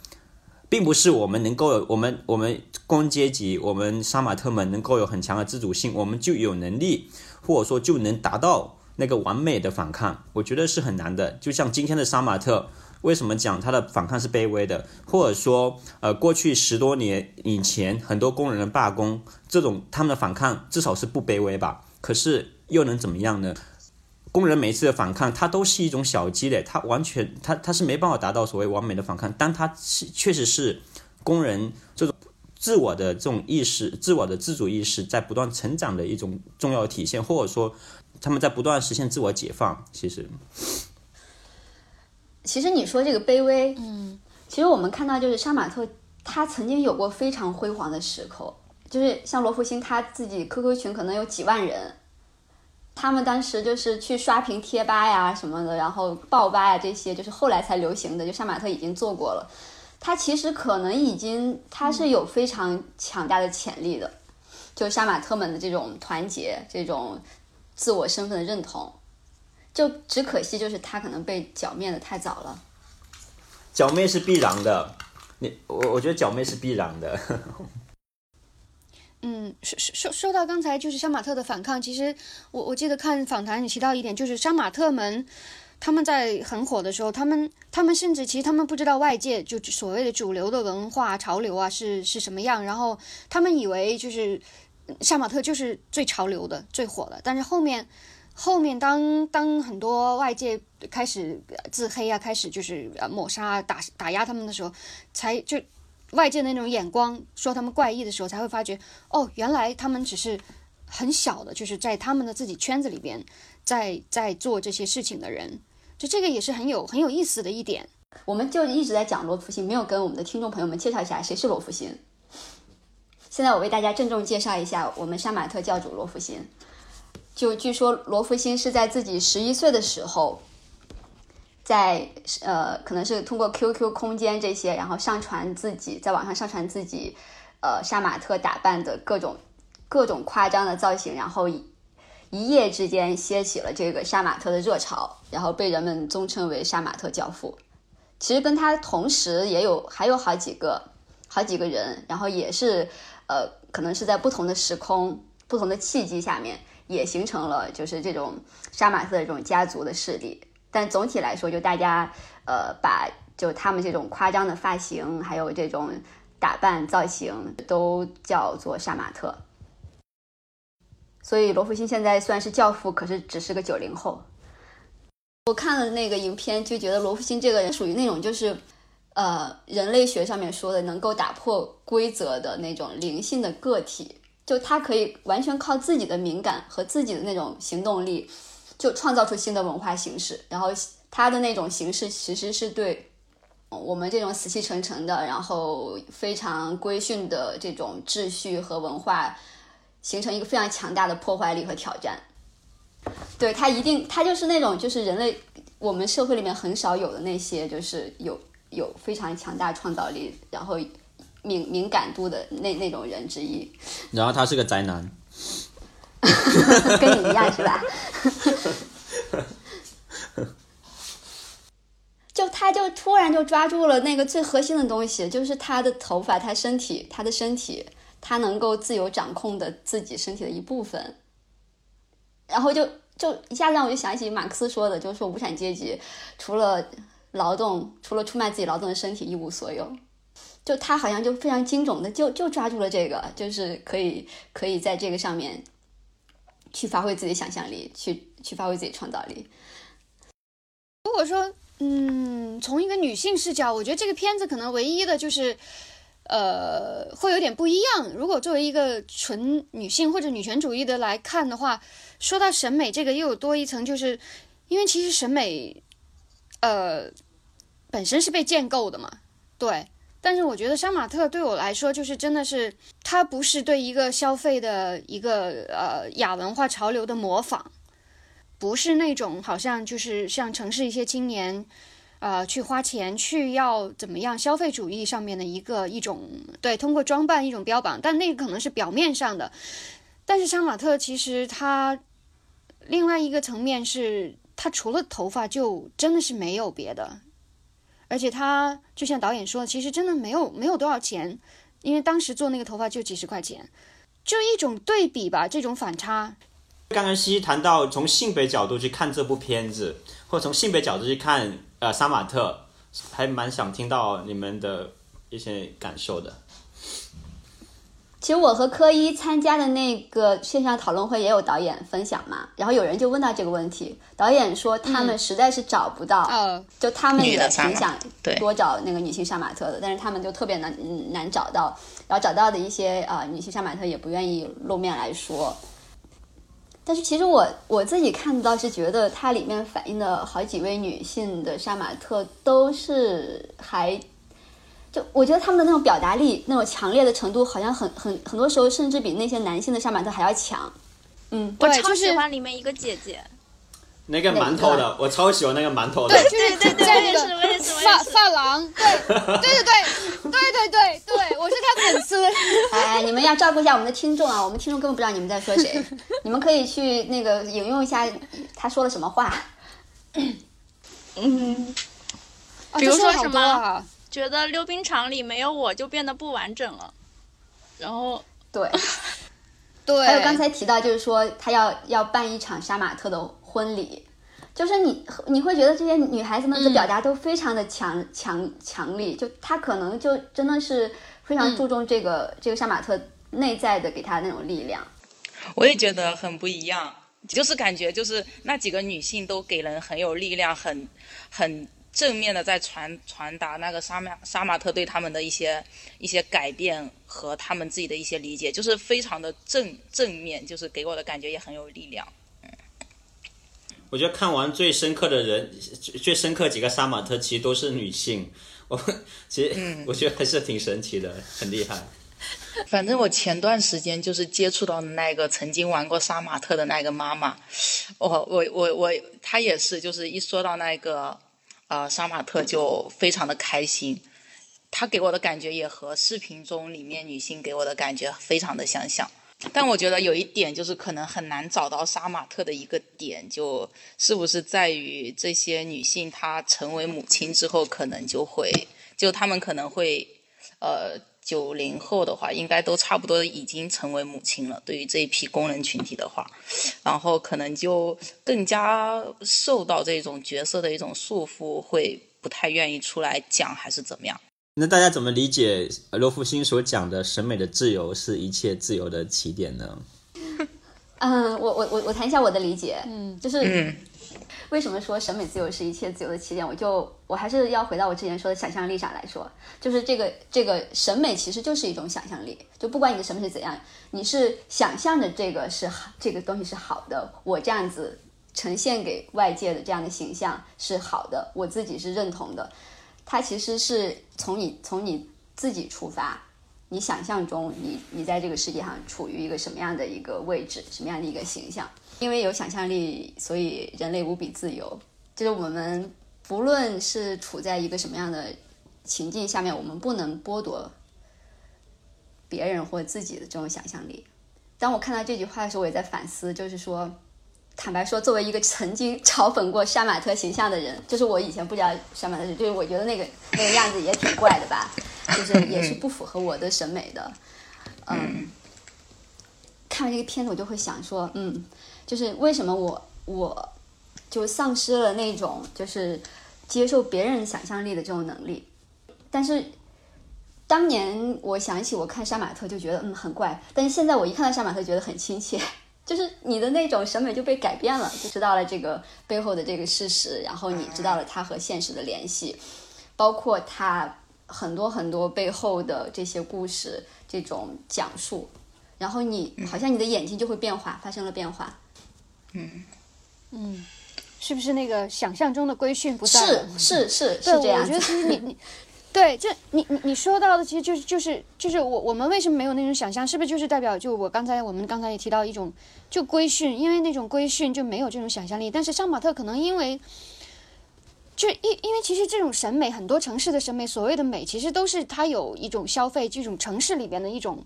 并不是我们能够有我们我们工阶级，我们杀马特们能够有很强的自主性，我们就有能力，或者说就能达到那个完美的反抗。我觉得是很难的。就像今天的杀马特，为什么讲他的反抗是卑微的？或者说，呃，过去十多年以前，很多工人的罢工，这种他们的反抗至少是不卑微吧？可是又能怎么样呢？工人每一次的反抗，它都是一种小积累，它完全，它它是没办法达到所谓完美的反抗，但它是确实是工人这种自我的这种意识、自我的自主意识在不断成长的一种重要体现，或者说他们在不断实现自我解放。其实，其实你说这个卑微，嗯，其实我们看到就是杀马特，他曾经有过非常辉煌的时刻，就是像罗福星他自己 QQ 群可能有几万人。他们当时就是去刷屏贴吧呀什么的，然后爆吧呀这些，就是后来才流行的。就杀马特已经做过了，他其实可能已经他是有非常强大的潜力的。就杀马特们的这种团结，这种自我身份的认同，就只可惜就是他可能被剿灭的太早了。剿灭是必然的，你我我觉得剿灭是必然的。嗯，说说说说到刚才就是杀马特的反抗，其实我我记得看访谈你提到一点，就是杀马特们他们在很火的时候，他们他们甚至其实他们不知道外界就所谓的主流的文化潮流啊是是什么样，然后他们以为就是杀马特就是最潮流的最火的，但是后面后面当当很多外界开始自黑啊，开始就是抹杀打打压他们的时候，才就。外界的那种眼光说他们怪异的时候，才会发觉哦，原来他们只是很小的，就是在他们的自己圈子里边，在在做这些事情的人。就这个也是很有很有意思的一点。我们就一直在讲罗福星，没有跟我们的听众朋友们介绍一下谁是罗福星。现在我为大家郑重介绍一下我们杀马特教主罗福星。就据说罗福星是在自己十一岁的时候。在呃，可能是通过 QQ 空间这些，然后上传自己在网上上传自己，呃，杀马特打扮的各种各种夸张的造型，然后一一夜之间掀起了这个杀马特的热潮，然后被人们尊称为杀马特教父。其实跟他同时也有还有好几个好几个人，然后也是呃，可能是在不同的时空、不同的契机下面，也形成了就是这种杀马特的这种家族的势力。但总体来说，就大家，呃，把就他们这种夸张的发型，还有这种打扮造型，都叫做杀马特。所以罗福星现在算是教父，可是只是个九零后。我看了那个影片，就觉得罗福星这个人属于那种就是，呃，人类学上面说的能够打破规则的那种灵性的个体，就他可以完全靠自己的敏感和自己的那种行动力。就创造出新的文化形式，然后他的那种形式其实是对我们这种死气沉沉的，然后非常规训的这种秩序和文化形成一个非常强大的破坏力和挑战。对他一定，他就是那种就是人类我们社会里面很少有的那些，就是有有非常强大创造力，然后敏敏感度的那那种人之一。然后他是个宅男。跟你一样是吧？就他，就突然就抓住了那个最核心的东西，就是他的头发，他身体，他的身体，他能够自由掌控的自己身体的一部分。然后就就一下子让我就想起马克思说的，就是说无产阶级除了劳动，除了出卖自己劳动的身体一无所有。就他好像就非常精准的就就抓住了这个，就是可以可以在这个上面。去发挥自己想象力，去去发挥自己创造力。如果说，嗯，从一个女性视角，我觉得这个片子可能唯一的就是，呃，会有点不一样。如果作为一个纯女性或者女权主义的来看的话，说到审美，这个又多一层，就是因为其实审美，呃，本身是被建构的嘛，对。但是我觉得杀马特对我来说，就是真的是，它不是对一个消费的一个呃亚文化潮流的模仿，不是那种好像就是像城市一些青年，呃，去花钱去要怎么样消费主义上面的一个一种对，通过装扮一种标榜，但那个可能是表面上的。但是杀马特其实它另外一个层面是，他除了头发就真的是没有别的。而且他就像导演说，其实真的没有没有多少钱，因为当时做那个头发就几十块钱，就一种对比吧，这种反差。刚刚西西谈到从性别角度去看这部片子，或者从性别角度去看呃杀马特，还蛮想听到你们的一些感受的。其实我和科一参加的那个线上讨论会也有导演分享嘛，然后有人就问到这个问题，导演说他们实在是找不到，呃，就他们也挺想多找那个女性杀马特的，但是他们就特别难嗯难找到，然后找到的一些呃女性杀马特也不愿意露面来说。但是其实我我自己看到是觉得它里面反映的好几位女性的杀马特都是还，就我觉得他们的那种表达力、那种强烈的程度，好像很很很多时候甚至比那些男性的上半特还要强。嗯，对，我超喜欢里面一个姐姐，那个馒头的，我超喜欢那个馒头的。对，就是对对在那个我也是我也是我也发发廊，对对对对对对对对，我是他粉丝。哎，你们要照顾一下我们的听众啊！我们听众根本不知道你们在说谁，你们可以去那个引用一下他说了什么话。嗯，啊比如说什么啊？觉得溜冰场里没有我就变得不完整了，然后对，对，还有刚才提到，就是说他要要办一场杀马特的婚礼，就是你你会觉得这些女孩子们的表达都非常的强、强强力，就她可能就真的是非常注重这个、这个杀马特内在的给她那种力量。我也觉得很不一样，就是感觉就是那几个女性都给人很有力量，很很正面的在传传达那个杀马杀马特对他们的一些一些改变和他们自己的一些理解，就是非常的正正面，就是给我的感觉也很有力量。嗯我觉得看完最深刻的人，最最深刻几个杀马特其实都是女性。我其实、我觉得还是挺神奇的，很厉害。反正我前段时间就是接触到那个曾经玩过杀马特的那个妈妈，我我我我，她也是，就是一说到那个呃杀马特就非常的开心。他给我的感觉也和视频中里面女性给我的感觉非常的相像。但我觉得有一点就是可能很难找到杀马特的一个点，就是不是在于这些女性她成为母亲之后，可能就会就她们可能会呃。九零后的话，应该都差不多已经成为母亲了。对于这一批工人群体的话，然后可能就更加受到这种角色的一种束缚，会不太愿意出来讲，还是怎么样？那大家怎么理解罗福星所讲的审美的自由是一切自由的起点呢？嗯，我我我我谈一下我的理解，嗯，就是嗯为什么说审美自由是一切自由的起点？我就我还是要回到我之前说的想象力上来说，就是这个这个审美其实就是一种想象力，就不管你的审美是怎样，你是想象着这个是好，这个东西是好的，我这样子呈现给外界的这样的形象是好的，我自己是认同的，它其实是从你从你自己出发。你想象中你你在这个世界上处于一个什么样的一个位置，什么样的一个形象？因为有想象力，所以人类无比自由。就是我们不论是处在一个什么样的情境下面，我们不能剥夺别人或自己的这种想象力。当我看到这句话的时候，我也在反思，就是说，坦白说，作为一个曾经嘲讽过杀马特形象的人，就是我以前不知道杀马特，就是我觉得那个那个样子也挺怪的吧，就是也是不符合我的审美的。嗯，看完这个片子，我就会想说，嗯，就是为什么我我就丧失了那种就是接受别人想象力的这种能力，但是。当年我想起我看杀马特就觉得嗯很怪，但是现在我一看到杀马特觉得很亲切，就是你的那种审美就被改变了，就知道了这个背后的这个事实，然后你知道了它和现实的联系，包括它很多很多背后的这些故事这种讲述，然后你好像你的眼睛就会变化，发生了变化。是不是那个想象中的规训不在了？是是是是对，这样我觉得。其实你你 对，就你你你说到的，其实就是就是就是我我们为什么没有那种想象？是不是就是代表就我刚才我们刚才也提到一种就规训，因为那种规训就没有这种想象力。但是杀马特可能因为就因因为其实这种审美，很多城市的审美，所谓的美，其实都是它有一种消费这种城市里边的一种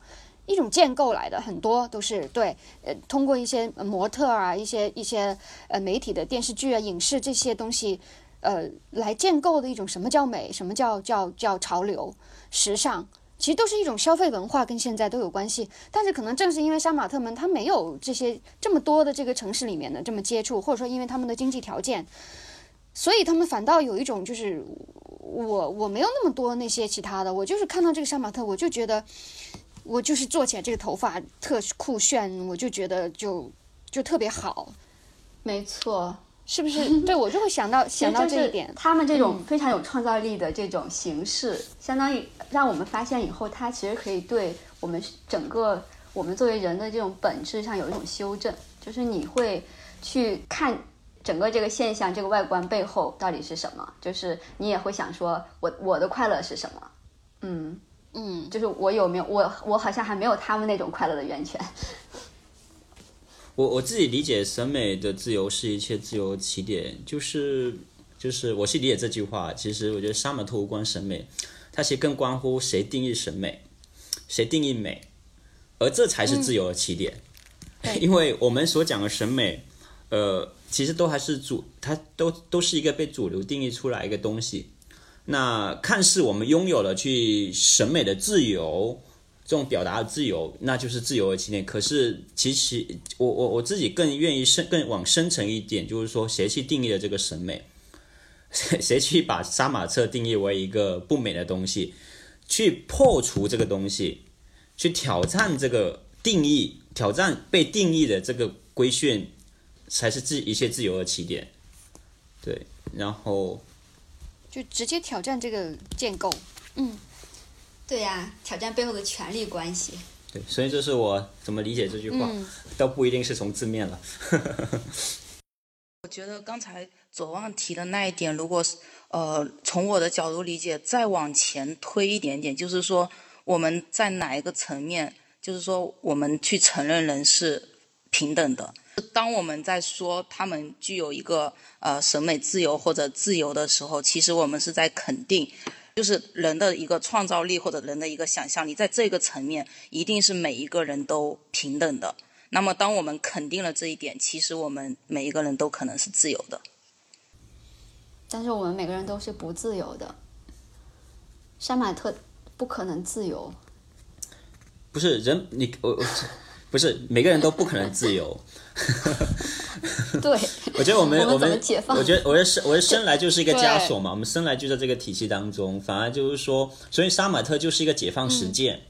一种建构来的，很多都是对呃通过一些模特啊，一些一些呃媒体的电视剧啊、影视这些东西。呃，来建构的一种什么叫美，什么叫叫叫潮流、时尚，其实都是一种消费文化，跟现在都有关系。但是可能正是因为杀马特们他没有这些这么多的这个城市里面的这么接触，或者说因为他们的经济条件，所以他们反倒有一种就是我我没有那么多那些其他的，我就是看到这个杀马特，我就觉得我就是做起来这个头发特酷炫，我就觉得就就特别好，没错。是不是？对我就会想到 想到这一点。他们这种非常有创造力的这种形式，相当于让我们发现以后，它其实可以对我们整个我们作为人的这种本质上有一种修正。就是你会去看整个这个现象，这个外观背后到底是什么？就是你也会想说，我我的快乐是什么？嗯嗯，就是我有没有我我好像还没有他们那种快乐的源泉。我我自己理解审美的自由是一切自由起点，就是就是我是理解这句话。其实我觉得杀马特无关审美，它其实更关乎谁定义审美，谁定义美，而这才是自由的起点。因为我们所讲的审美，呃，其实都还是主，它都都是一个被主流定义出来一个东西。那看似我们拥有了去审美的自由。这种表达的自由，那就是自由的起点。可是，其实我我我自己更愿意深更往深层一点，就是说，谁去定义了这个审美？谁谁去把杀马特定义为一个不美的东西？去破除这个东西，去挑战这个定义，挑战被定义的这个规训，才是自一切自由的起点。对，然后就直接挑战这个建构，嗯。对呀，挑战背后的权力关系。对，所以这是我怎么理解这句话，倒不一定是从字面了。我觉得刚才左望提的那一点，如果是呃从我的角度理解，再往前推一点点，就是说我们在哪一个层面，就是说我们去承认人是平等的。当我们在说他们具有一个呃审美自由或者自由的时候，其实我们是在肯定。就是人的一个创造力或者人的一个想象力，在这个层面一定是每一个人都平等的。那么，当我们肯定了这一点，其实我们每一个人都可能是自由的。但是我们每个人都是不自由的。杀马特不可能自由。不是人，你我。不是每个人都不可能自由。对，我觉得我们我们，我觉得我生我生来就是一个枷锁嘛，我们生来就在这个体系当中，反而就是说，所以杀马特就是一个解放实践，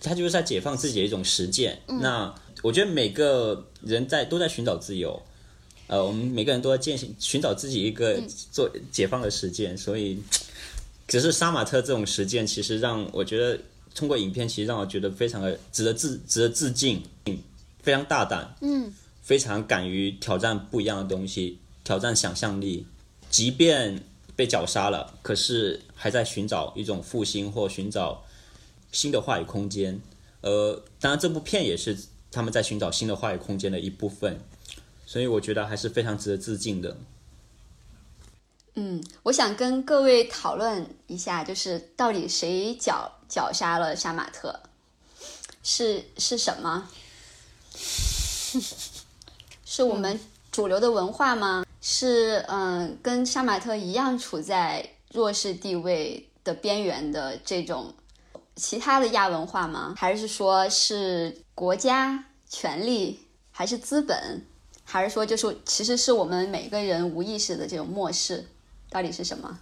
他就是在解放自己的一种实践。那我觉得每个人在都在寻找自由，呃，我们每个人都在践行寻找自己一个做解放的实践，所以只是杀马特这种实践，其实让我觉得。通过影片，其实让我觉得非常的值得致值得致敬，非常大胆，嗯，非常敢于挑战不一样的东西，挑战想象力，即便被绞杀了，可是还在寻找一种复兴或寻找新的话语空间。呃，当然这部片也是他们在寻找新的话语空间的一部分，所以我觉得还是非常值得致敬的。嗯，我想跟各位讨论一下，就是到底谁绞绞杀了杀马特？是是什么？是我们主流的文化吗？是嗯，跟杀马特一样处在弱势地位的边缘的这种其他的亚文化吗？还是说是国家权力，还是资本，还是说就是其实是我们每个人无意识的这种漠视？到底是什么？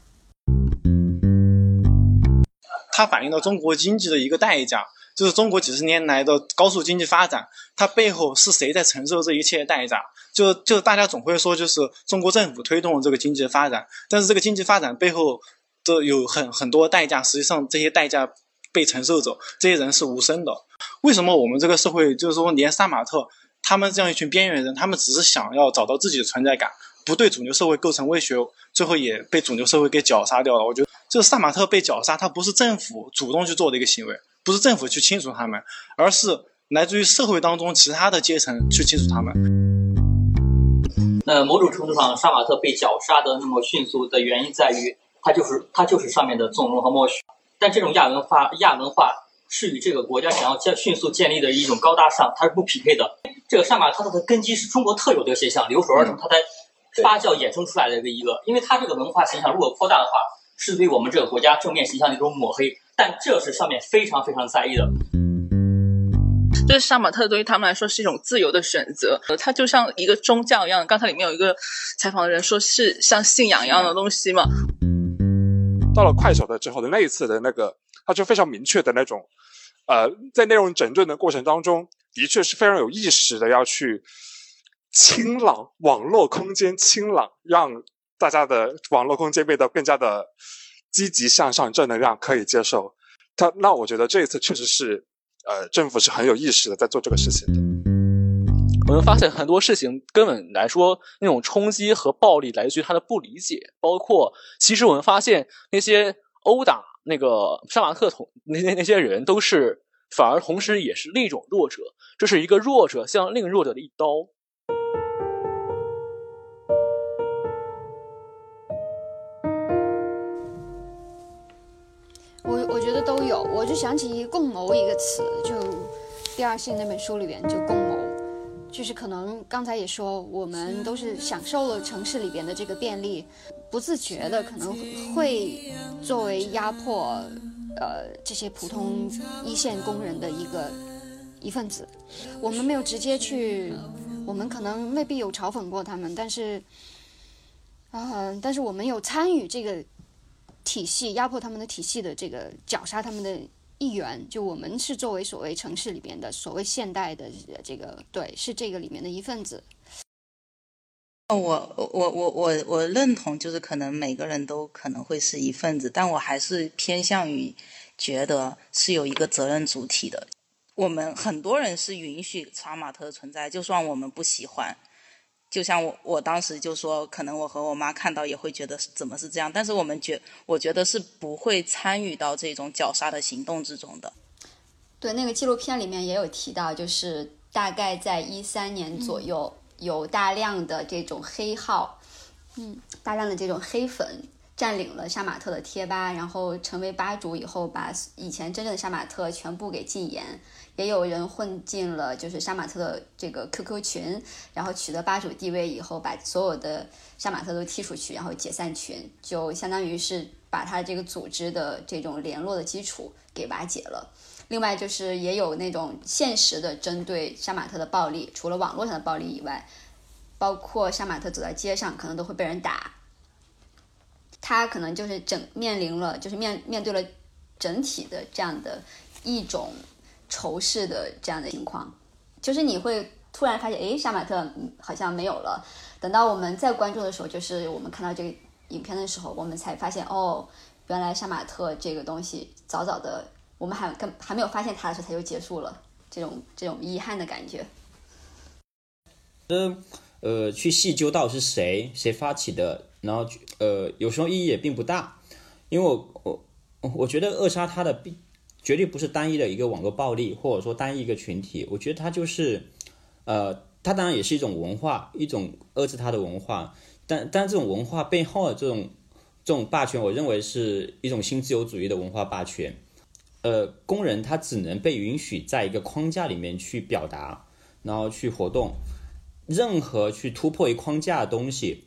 它反映了中国经济的一个代价，就是中国几十年来的高速经济发展，它背后是谁在承受这一切代价？就就大家总会说，就是中国政府推动了这个经济发展，但是这个经济发展背后都有很很多代价，实际上这些代价被承受者，这些人是无声的。为什么我们这个社会就是说，连杀马特他们这样一群边缘人，他们只是想要找到自己的存在感？不对主流社会构成威胁，最后也被主流社会给绞杀掉了。我觉得就是杀马特被绞杀，他不是政府主动去做的一个行为，不是政府去清除他们，而是来自于社会当中其他的阶层去清除他们。那某种程度上，杀马特被绞杀的那么迅速的原因在于，它就是它就是上面的纵容和默许。但这种亚文化亚文化是与这个国家想要建迅速建立的一种高大上，它是不匹配的。这个杀马特它的根基是中国特有的现象，留守儿童它才发酵衍生出来的一个一个，因为它这个文化形象如果扩大的话，是对我们这个国家正面形象的一种抹黑。但这是上面非常非常在意的。就是杀马特对于他们来说是一种自由的选择，呃，它就像一个宗教一样。刚才里面有一个采访的人说是像信仰一样的东西嘛。到了快手的之后的那一次的那个，他就非常明确的那种，呃，在内容整顿的过程当中，的确是非常有意识的要去清朗网络空间，清朗让大家的网络空间变得更加的积极向上、正能量，可以接受。他那我觉得这一次确实是，呃，政府是很有意识的在做这个事情的。我们发现很多事情根本来说，那种冲击和暴力来自于他的不理解。包括，其实我们发现那些殴打那个杀马特同那那那些人，都是反而同时也是另一种弱者。这是一个弱者向另一个弱者的一刀。我就想起“共谋”一个词，就第二性那本书里边就共谋。就是可能刚才也说，我们都是享受了城市里边的这个便利，不自觉的可能会作为压迫，呃这些普通一线工人的一个一份子。我们没有直接去，我们可能未必有嘲讽过他们，但是，啊，但是我们有参与这个体系压迫他们的体系的这个绞杀他们的。一员，就我们是作为所谓城市里边的所谓现代的这个，对，是这个里面的一份子。我我我我我认同，就是可能每个人都可能会是一份子，但我还是偏向于觉得是有一个责任主体的。我们很多人是允许杀马特存在，就算我们不喜欢。就像我我当时就说，可能我和我妈看到也会觉得怎么是这样，但是我们觉我觉得是不会参与到这种绞杀的行动之中的。对，那个纪录片里面也有提到，就是大概在一三年左右，有大量的这种黑号，嗯，大量的这种黑粉占领了杀马特的贴吧，然后成为吧主以后，把以前真正的杀马特全部给禁言。也有人混进了就是杀马特的这个 QQ 群，然后取得吧主地位以后，把所有的杀马特都踢出去，然后解散群，就相当于是把他这个组织的这种联络的基础给瓦解了。另外就是也有那种现实的针对杀马特的暴力，除了网络上的暴力以外，包括杀马特走在街上可能都会被人打，他可能就是整面临了就是面面对了整体的这样的一种。仇视的这样的情况，就是你会突然发现，哎，杀马特好像没有了。等到我们再关注的时候，就是我们看到这个影片的时候，我们才发现，哦，原来杀马特这个东西早早的，我们还跟还没有发现它的时候，它就结束了。这种这种遗憾的感觉。呃呃，去细究到是谁谁发起的，然后呃，有时候意义也并不大，因为我我我觉得扼杀它的必。绝对不是单一的一个网络暴力，或者说单一一个群体。我觉得它就是，呃，它当然也是一种文化，一种遏制它的文化。但但这种文化背后的这种这种霸权，我认为是一种新自由主义的文化霸权。呃，工人他只能被允许在一个框架里面去表达，然后去活动。任何去突破一框架的东西，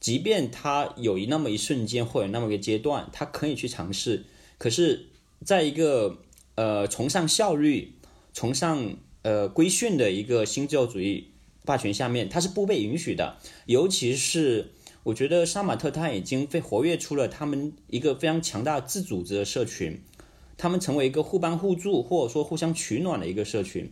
即便他有一那么一瞬间或者那么一个阶段，他可以去尝试，可是。在一个呃崇尚效率、崇尚呃规训的一个新自由主义霸权下面，它是不被允许的。尤其是我觉得杀马特他已经被活跃出了他们一个非常强大自组织的社群，他们成为一个互帮互助或者说互相取暖的一个社群。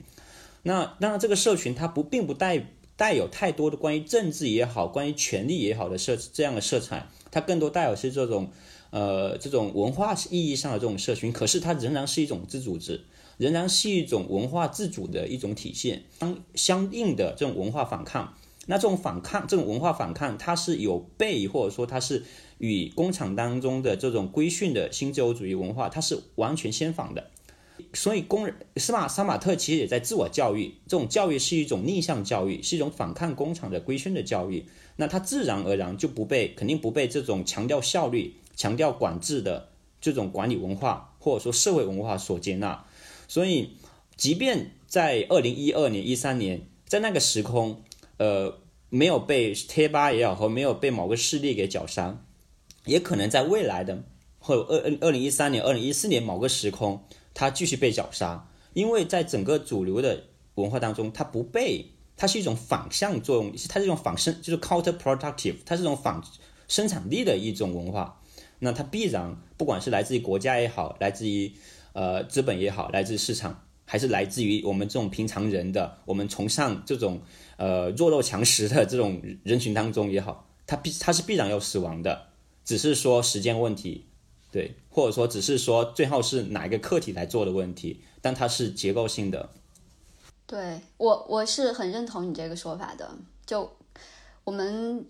那当然，这个社群它不并不带带有太多的关于政治也好、关于权力也好的色这样的色彩，它更多带有是这种。呃，这种文化意义上的这种社群，可是它仍然是一种自组织，仍然是一种文化自主的一种体现。相相应的这种文化反抗，那这种反抗，这种文化反抗，它是有悖，或者说它是与工厂当中的这种规训的新自由主义文化，它是完全相反的。所以，工人斯马杀马特其实也在自我教育，这种教育是一种逆向教育，是一种反抗工厂的规训的教育。那他自然而然就不被，肯定不被这种强调效率、强调管制的这种管理文化或者说社会文化所接纳。所以，即便在二零一二年、一三年，在那个时空，呃，没有被贴吧也好，和没有被某个势力给绞杀，也可能在未来的或二二二零一三年、二零一四年某个时空，它继续被绞杀，因为在整个主流的文化当中，它不被。它是一种反向作用，它是一种反生，就是 counterproductive，它是一种反生产力的一种文化。那它必然不管是来自于国家也好，来自于呃资本也好，来自市场，还是来自于我们这种平常人的，我们崇尚这种呃弱肉强食的这种人群当中也好，它必它是必然要死亡的，只是说时间问题，对，或者说只是说最后是哪一个客体来做的问题，但它是结构性的。对我，我是很认同你这个说法的。就我们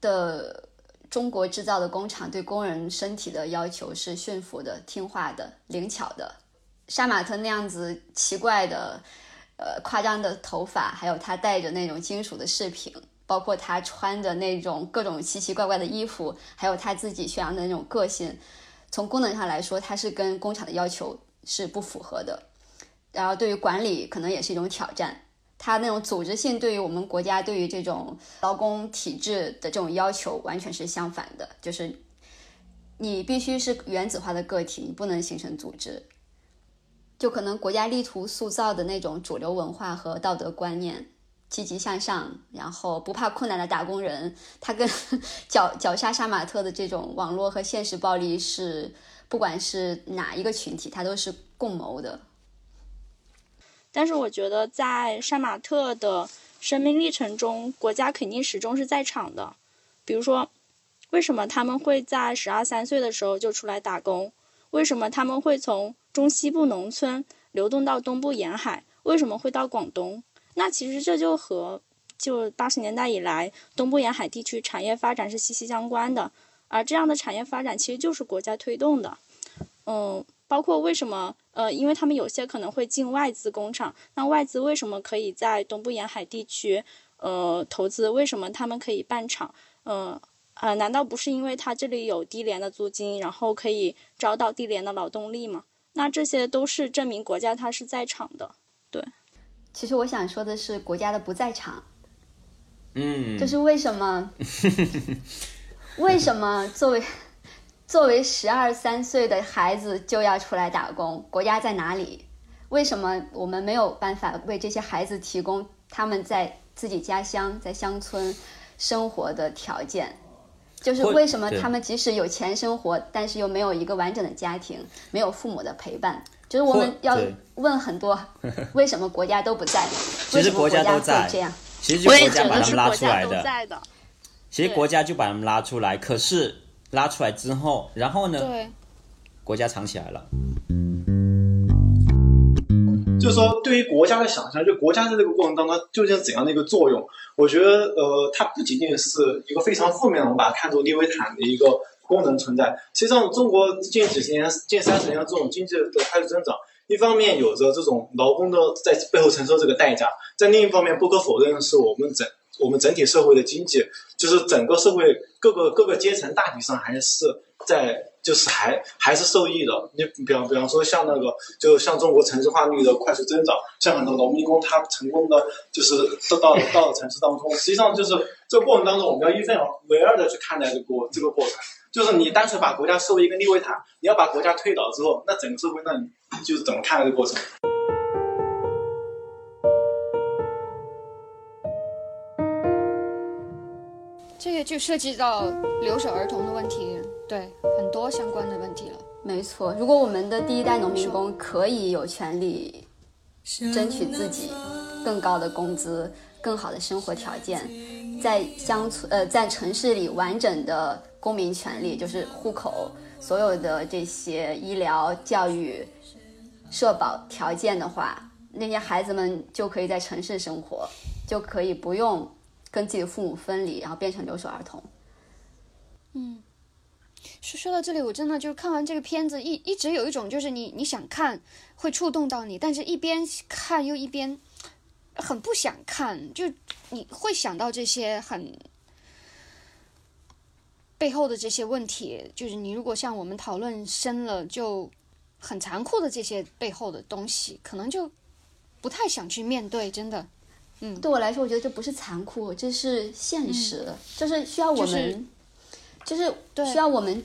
的中国制造的工厂对工人身体的要求是驯服的、听话的、灵巧的。杀马特那样子奇怪的、呃夸张的头发，还有他戴着那种金属的饰品，包括他穿着那种各种奇奇怪怪的衣服，还有他自己宣扬的那种个性，从功能上来说，它是跟工厂的要求是不符合的。然后，对于管理可能也是一种挑战。它那种组织性对于我们国家对于这种劳工体制的这种要求完全是相反的，就是你必须是原子化的个体，你不能形成组织。就可能国家力图塑造的那种主流文化和道德观念，积极向上，然后不怕困难的打工人，他跟 绞绞杀杀马特的这种网络和现实暴力是，不管是哪一个群体，他都是共谋的。但是我觉得，在杀马特的生命历程中，国家肯定始终是在场的。比如说，为什么他们会在十二三岁的时候就出来打工？为什么他们会从中西部农村流动到东部沿海？为什么会到广东？那其实这就和就八十年代以来东部沿海地区产业发展是息息相关的。而这样的产业发展其实就是国家推动的。嗯。包括为什么？呃，因为他们有些可能会进外资工厂，那外资为什么可以在东部沿海地区，呃，投资？为什么他们可以办厂？嗯，啊，难道不是因为他这里有低廉的租金，然后可以招到低廉的劳动力吗？那这些都是证明国家它是在场的。对，其实我想说的是国家的不在场。嗯，就是为什么？为什么作为？作为十二三岁的孩子就要出来打工，国家在哪里？为什么我们没有办法为这些孩子提供他们在自己家乡、在乡村生活的条件？就是为什么他们即使有钱生活，但是又没有一个完整的家庭，没有父母的陪伴？就是我们要问很多：为什么国家都不在？为什么国家会这样？其实国家把他们拉出来的。其实国家就把他们拉出来，可是。拉出来之后，然后呢？对，国家藏起来了。就是说，对于国家的想象，就国家在这个过程当中究竟怎样的一个作用？我觉得，呃，它不仅仅是一个非常负面的，我们把它看作利维坦的一个功能存在。实际上，中国近几十年、近三十年的这种经济的快速增长，一方面有着这种劳工的在背后承受这个代价，在另一方面，不可否认的是我们整。我们整体社会的经济，就是整个社会各个各个阶层大体上还是在，就是还还是受益的。你比方比方说像那个，就像中国城市化率的快速增长，像很多农民工他成功的就是都到到了城市当中。实际上就是这个过程当中，我们要一分为二的去看待这个过这个过程。就是你单纯把国家视为一个利维坦，你要把国家推倒之后，那整个社会那你就是怎么看待这个过程？这个就涉及到留守儿童的问题，对很多相关的问题了。没错，如果我们的第一代农民工可以有权利争取自己更高的工资、更好的生活条件，在乡村呃在城市里完整的公民权利，就是户口、所有的这些医疗、教育、社保条件的话，那些孩子们就可以在城市生活，就可以不用。跟自己的父母分离，然后变成留守儿童。嗯，说说到这里，我真的就看完这个片子，一一直有一种就是你你想看会触动到你，但是一边看又一边很不想看，就你会想到这些很背后的这些问题，就是你如果像我们讨论深了，就很残酷的这些背后的东西，可能就不太想去面对，真的。嗯，对我来说，我觉得这不是残酷，这是现实，就是需要我们，就是需要我们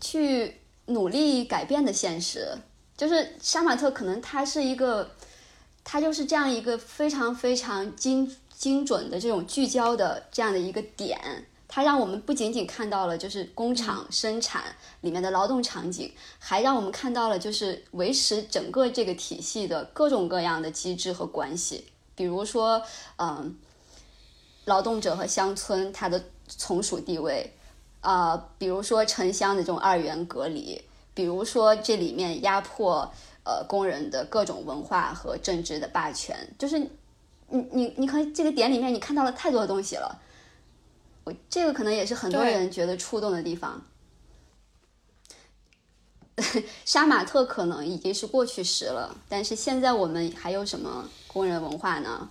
去努力改变的现实。就是杀马特可能他是一个，他就是这样一个非常非常精精准的这种聚焦的这样的一个点，它让我们不仅仅看到了就是工厂生产里面的劳动场景，还让我们看到了就是维持整个这个体系的各种各样的机制和关系。比如说，嗯，劳动者和乡村它的从属地位，啊，比如说城乡的这种二元隔离，比如说这里面压迫呃工人的各种文化和政治的霸权，就是你你你可能这个点里面你看到了太多的东西了，我这个可能也是很多人觉得触动的地方。杀马特可能已经是过去时了，但是现在我们还有什么工人文化呢？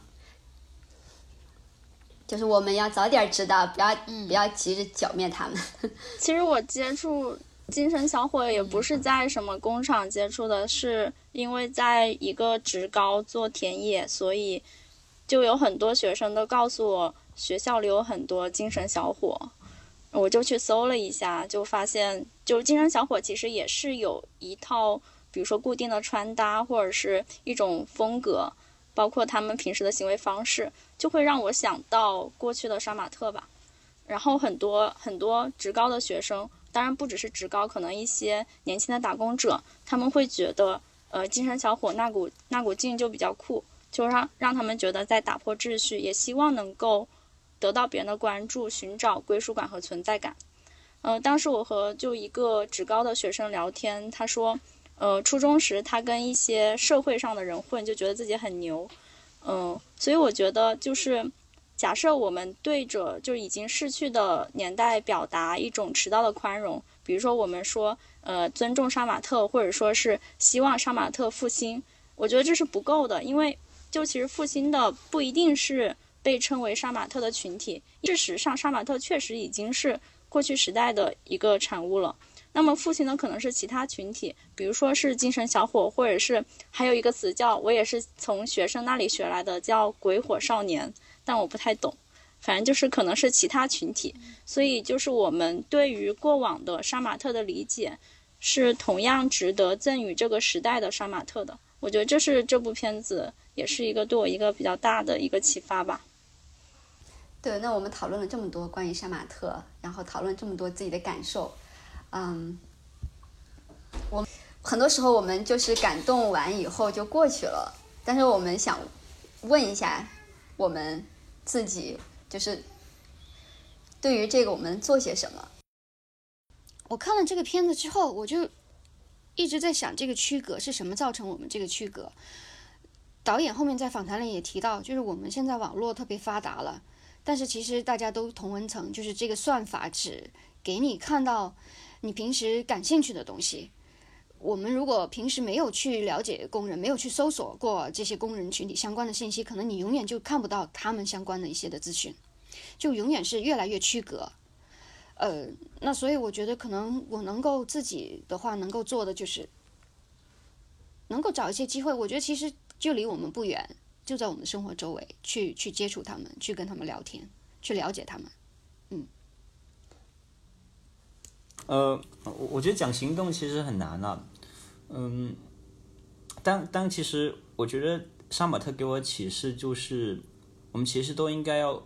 就是我们要早点知道，不要不要急着剿灭他们。其实我接触精神小伙也不是在什么工厂接触的，是因为在一个职高做田野，所以就有很多学生都告诉我，学校里有很多精神小伙。我就去搜了一下，就发现，就精神小伙其实也是有一套，比如说固定的穿搭或者是一种风格，包括他们平时的行为方式，就会让我想到过去的杀马特吧。然后很多很多职高的学生，当然不只是职高，可能一些年轻的打工者，他们会觉得，呃，精神小伙那股那股劲就比较酷，就让让他们觉得在打破秩序，也希望能够。得到别人的关注，寻找归属感和存在感。呃，当时我和就一个职高的学生聊天，他说，呃，初中时他跟一些社会上的人混，就觉得自己很牛。嗯，所以我觉得就是，假设我们对着就已经逝去的年代表达一种迟到的宽容，比如说我们说，呃，尊重杀马特，或者说是希望杀马特复兴，我觉得这是不够的，因为就其实复兴的不一定是。被称为杀马特的群体，事实上，杀马特确实已经是过去时代的一个产物了。那么，父亲呢可能是其他群体，比如说是精神小伙，或者是还有一个词叫我也是从学生那里学来的，叫鬼火少年，但我不太懂。反正就是可能是其他群体。所以，就是我们对于过往的杀马特的理解，是同样值得赠予这个时代的杀马特的。我觉得这是这部片子也是一个对我一个比较大的一个启发吧。对，那我们讨论了这么多关于杀马特，然后讨论这么多自己的感受，嗯，我很多时候我们就是感动完以后就过去了，但是我们想问一下我们自己，就是对于这个我们做些什么？我看了这个片子之后，我就一直在想这个区隔是什么造成我们这个区隔。导演后面在访谈里也提到，就是我们现在网络特别发达了。但是其实大家都同温层，就是这个算法只给你看到你平时感兴趣的东西。我们如果平时没有去了解工人，没有去搜索过这些工人群体相关的信息，可能你永远就看不到他们相关的一些的资讯，就永远是越来越区隔。呃，那所以我觉得可能我能够自己的话能够做的就是能够找一些机会。我觉得其实就离我们不远。就在我们的生活周围，去去接触他们，去跟他们聊天，去了解他们。嗯。呃，我我觉得讲行动其实很难啊。嗯。但但其实，我觉得杀马特给我启示就是，我们其实都应该要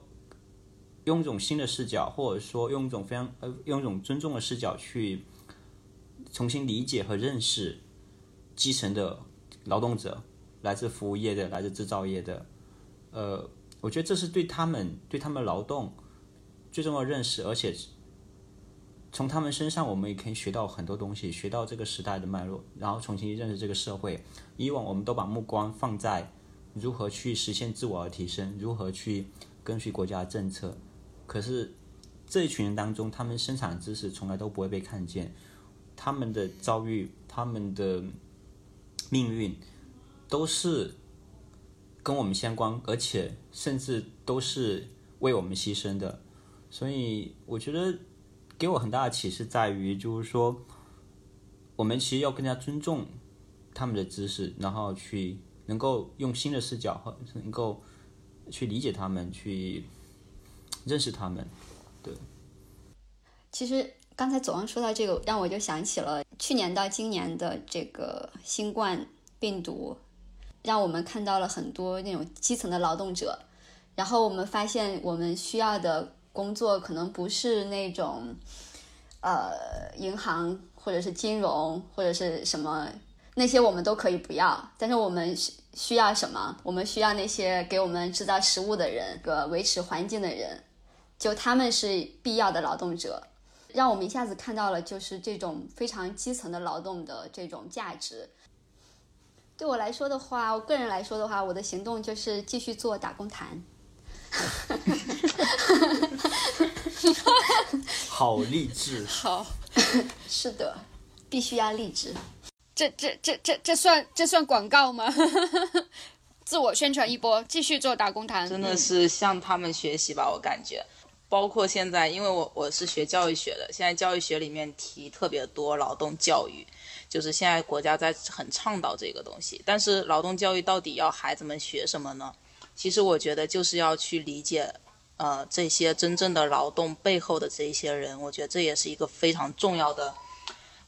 用一种新的视角，或者说用一种非常呃用一种尊重的视角去重新理解和认识基层的劳动者。来自服务业的，来自制造业的，呃，我觉得这是对他们对他们劳动最重要的认识，而且从他们身上我们也可以学到很多东西，学到这个时代的脉络，然后重新认识这个社会。以往我们都把目光放在如何去实现自我的提升，如何去跟随国家的政策，可是这一群人当中，他们生产知识从来都不会被看见，他们的遭遇、他们的命运都是跟我们相关，而且甚至都是为我们牺牲的。所以我觉得给我很大的启示在于，就是说，我们其实要更加尊重他们的知识，然后去能够用新的视角和能够去理解他们，去认识他们。对，其实刚才左王说到这个，让我就想起了去年到今年的这个新冠病毒，让我们看到了很多那种基层的劳动者，然后我们发现我们需要的工作可能不是那种，呃，银行或者是金融或者是什么那些我们都可以不要，但是我们需需要什么？我们需要那些给我们制造食物的人，个维持环境的人，就他们是必要的劳动者。让我们一下子看到了，就是这种非常基层的劳动的这种价值。对我来说的话，我个人来说的话，我的行动就是继续做打工谈。好励志。好，是的，必须要励志。这这这这这算这算广告吗？自我宣传一波，继续做打工谈。真的是向他们学习吧，我感觉。包括现在，因为我我是学教育学的，现在教育学里面提特别多劳动教育，就是现在国家在很倡导这个东西。但是劳动教育到底要孩子们学什么呢？其实我觉得就是要去理解，呃，这些真正的劳动背后的这一些人，我觉得这也是一个非常重要的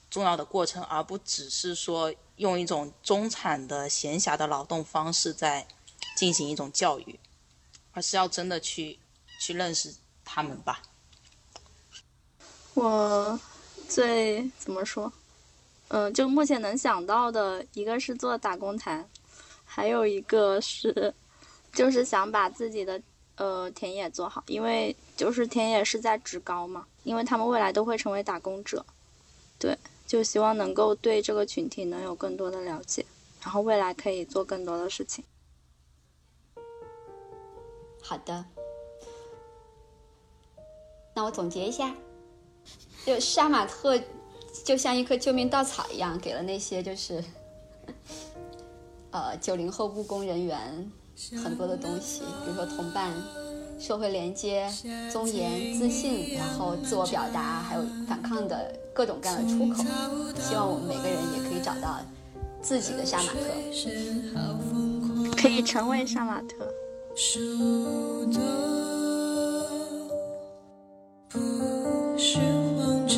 重要的过程，而不只是说用一种中产的闲暇的劳动方式在进行一种教育，而是要真的去去认识。他们吧，我最怎么说？嗯，就目前能想到的一个是做打工谈，还有一个是就是想把自己的呃田野做好，因为就是田野是在职高嘛，因为他们未来都会成为打工者，对，就希望能够对这个群体能有更多的了解，然后未来可以做更多的事情。好的。那我总结一下，就杀马特就像一棵救命稻草一样，给了那些就是，呃九零后务工人员很多的东西，比如说同伴、社会连接、尊严、自信，然后自我表达，还有反抗的各种各样的出口。希望我们每个人也可以找到自己的杀马特，可以成为杀马特。不是慌张，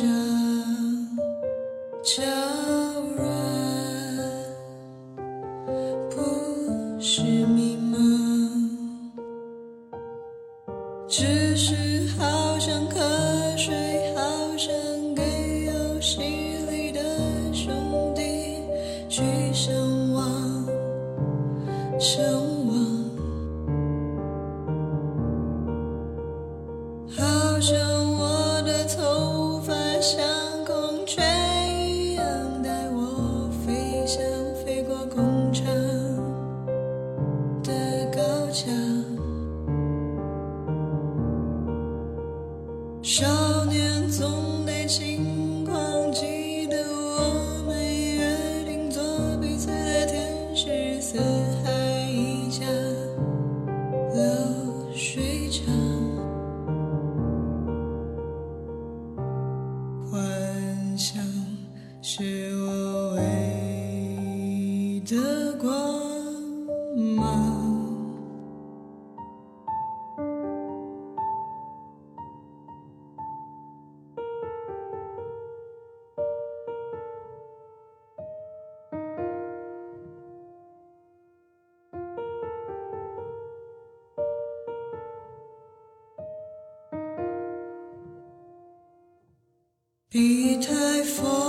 比台风，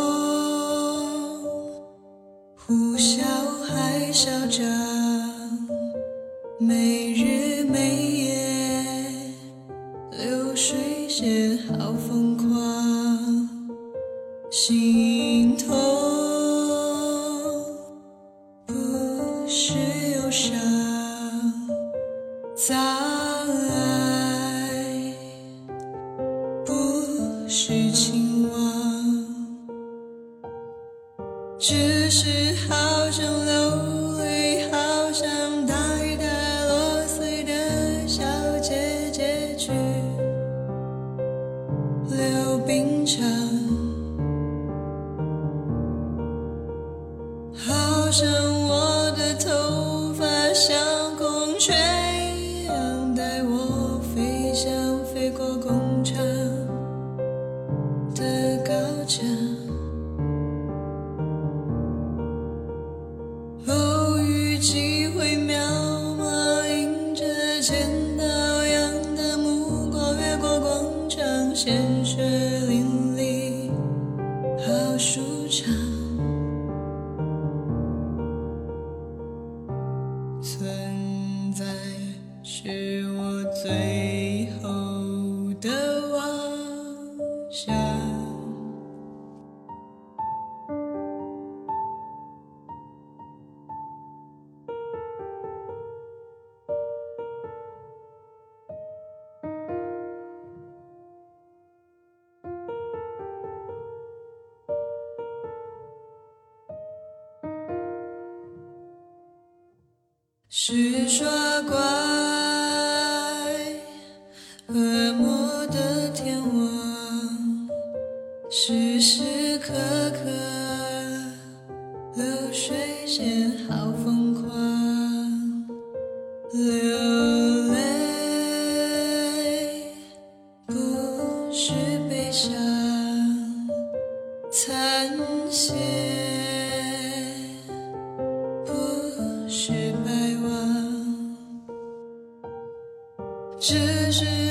是悲伤残血不是白问只是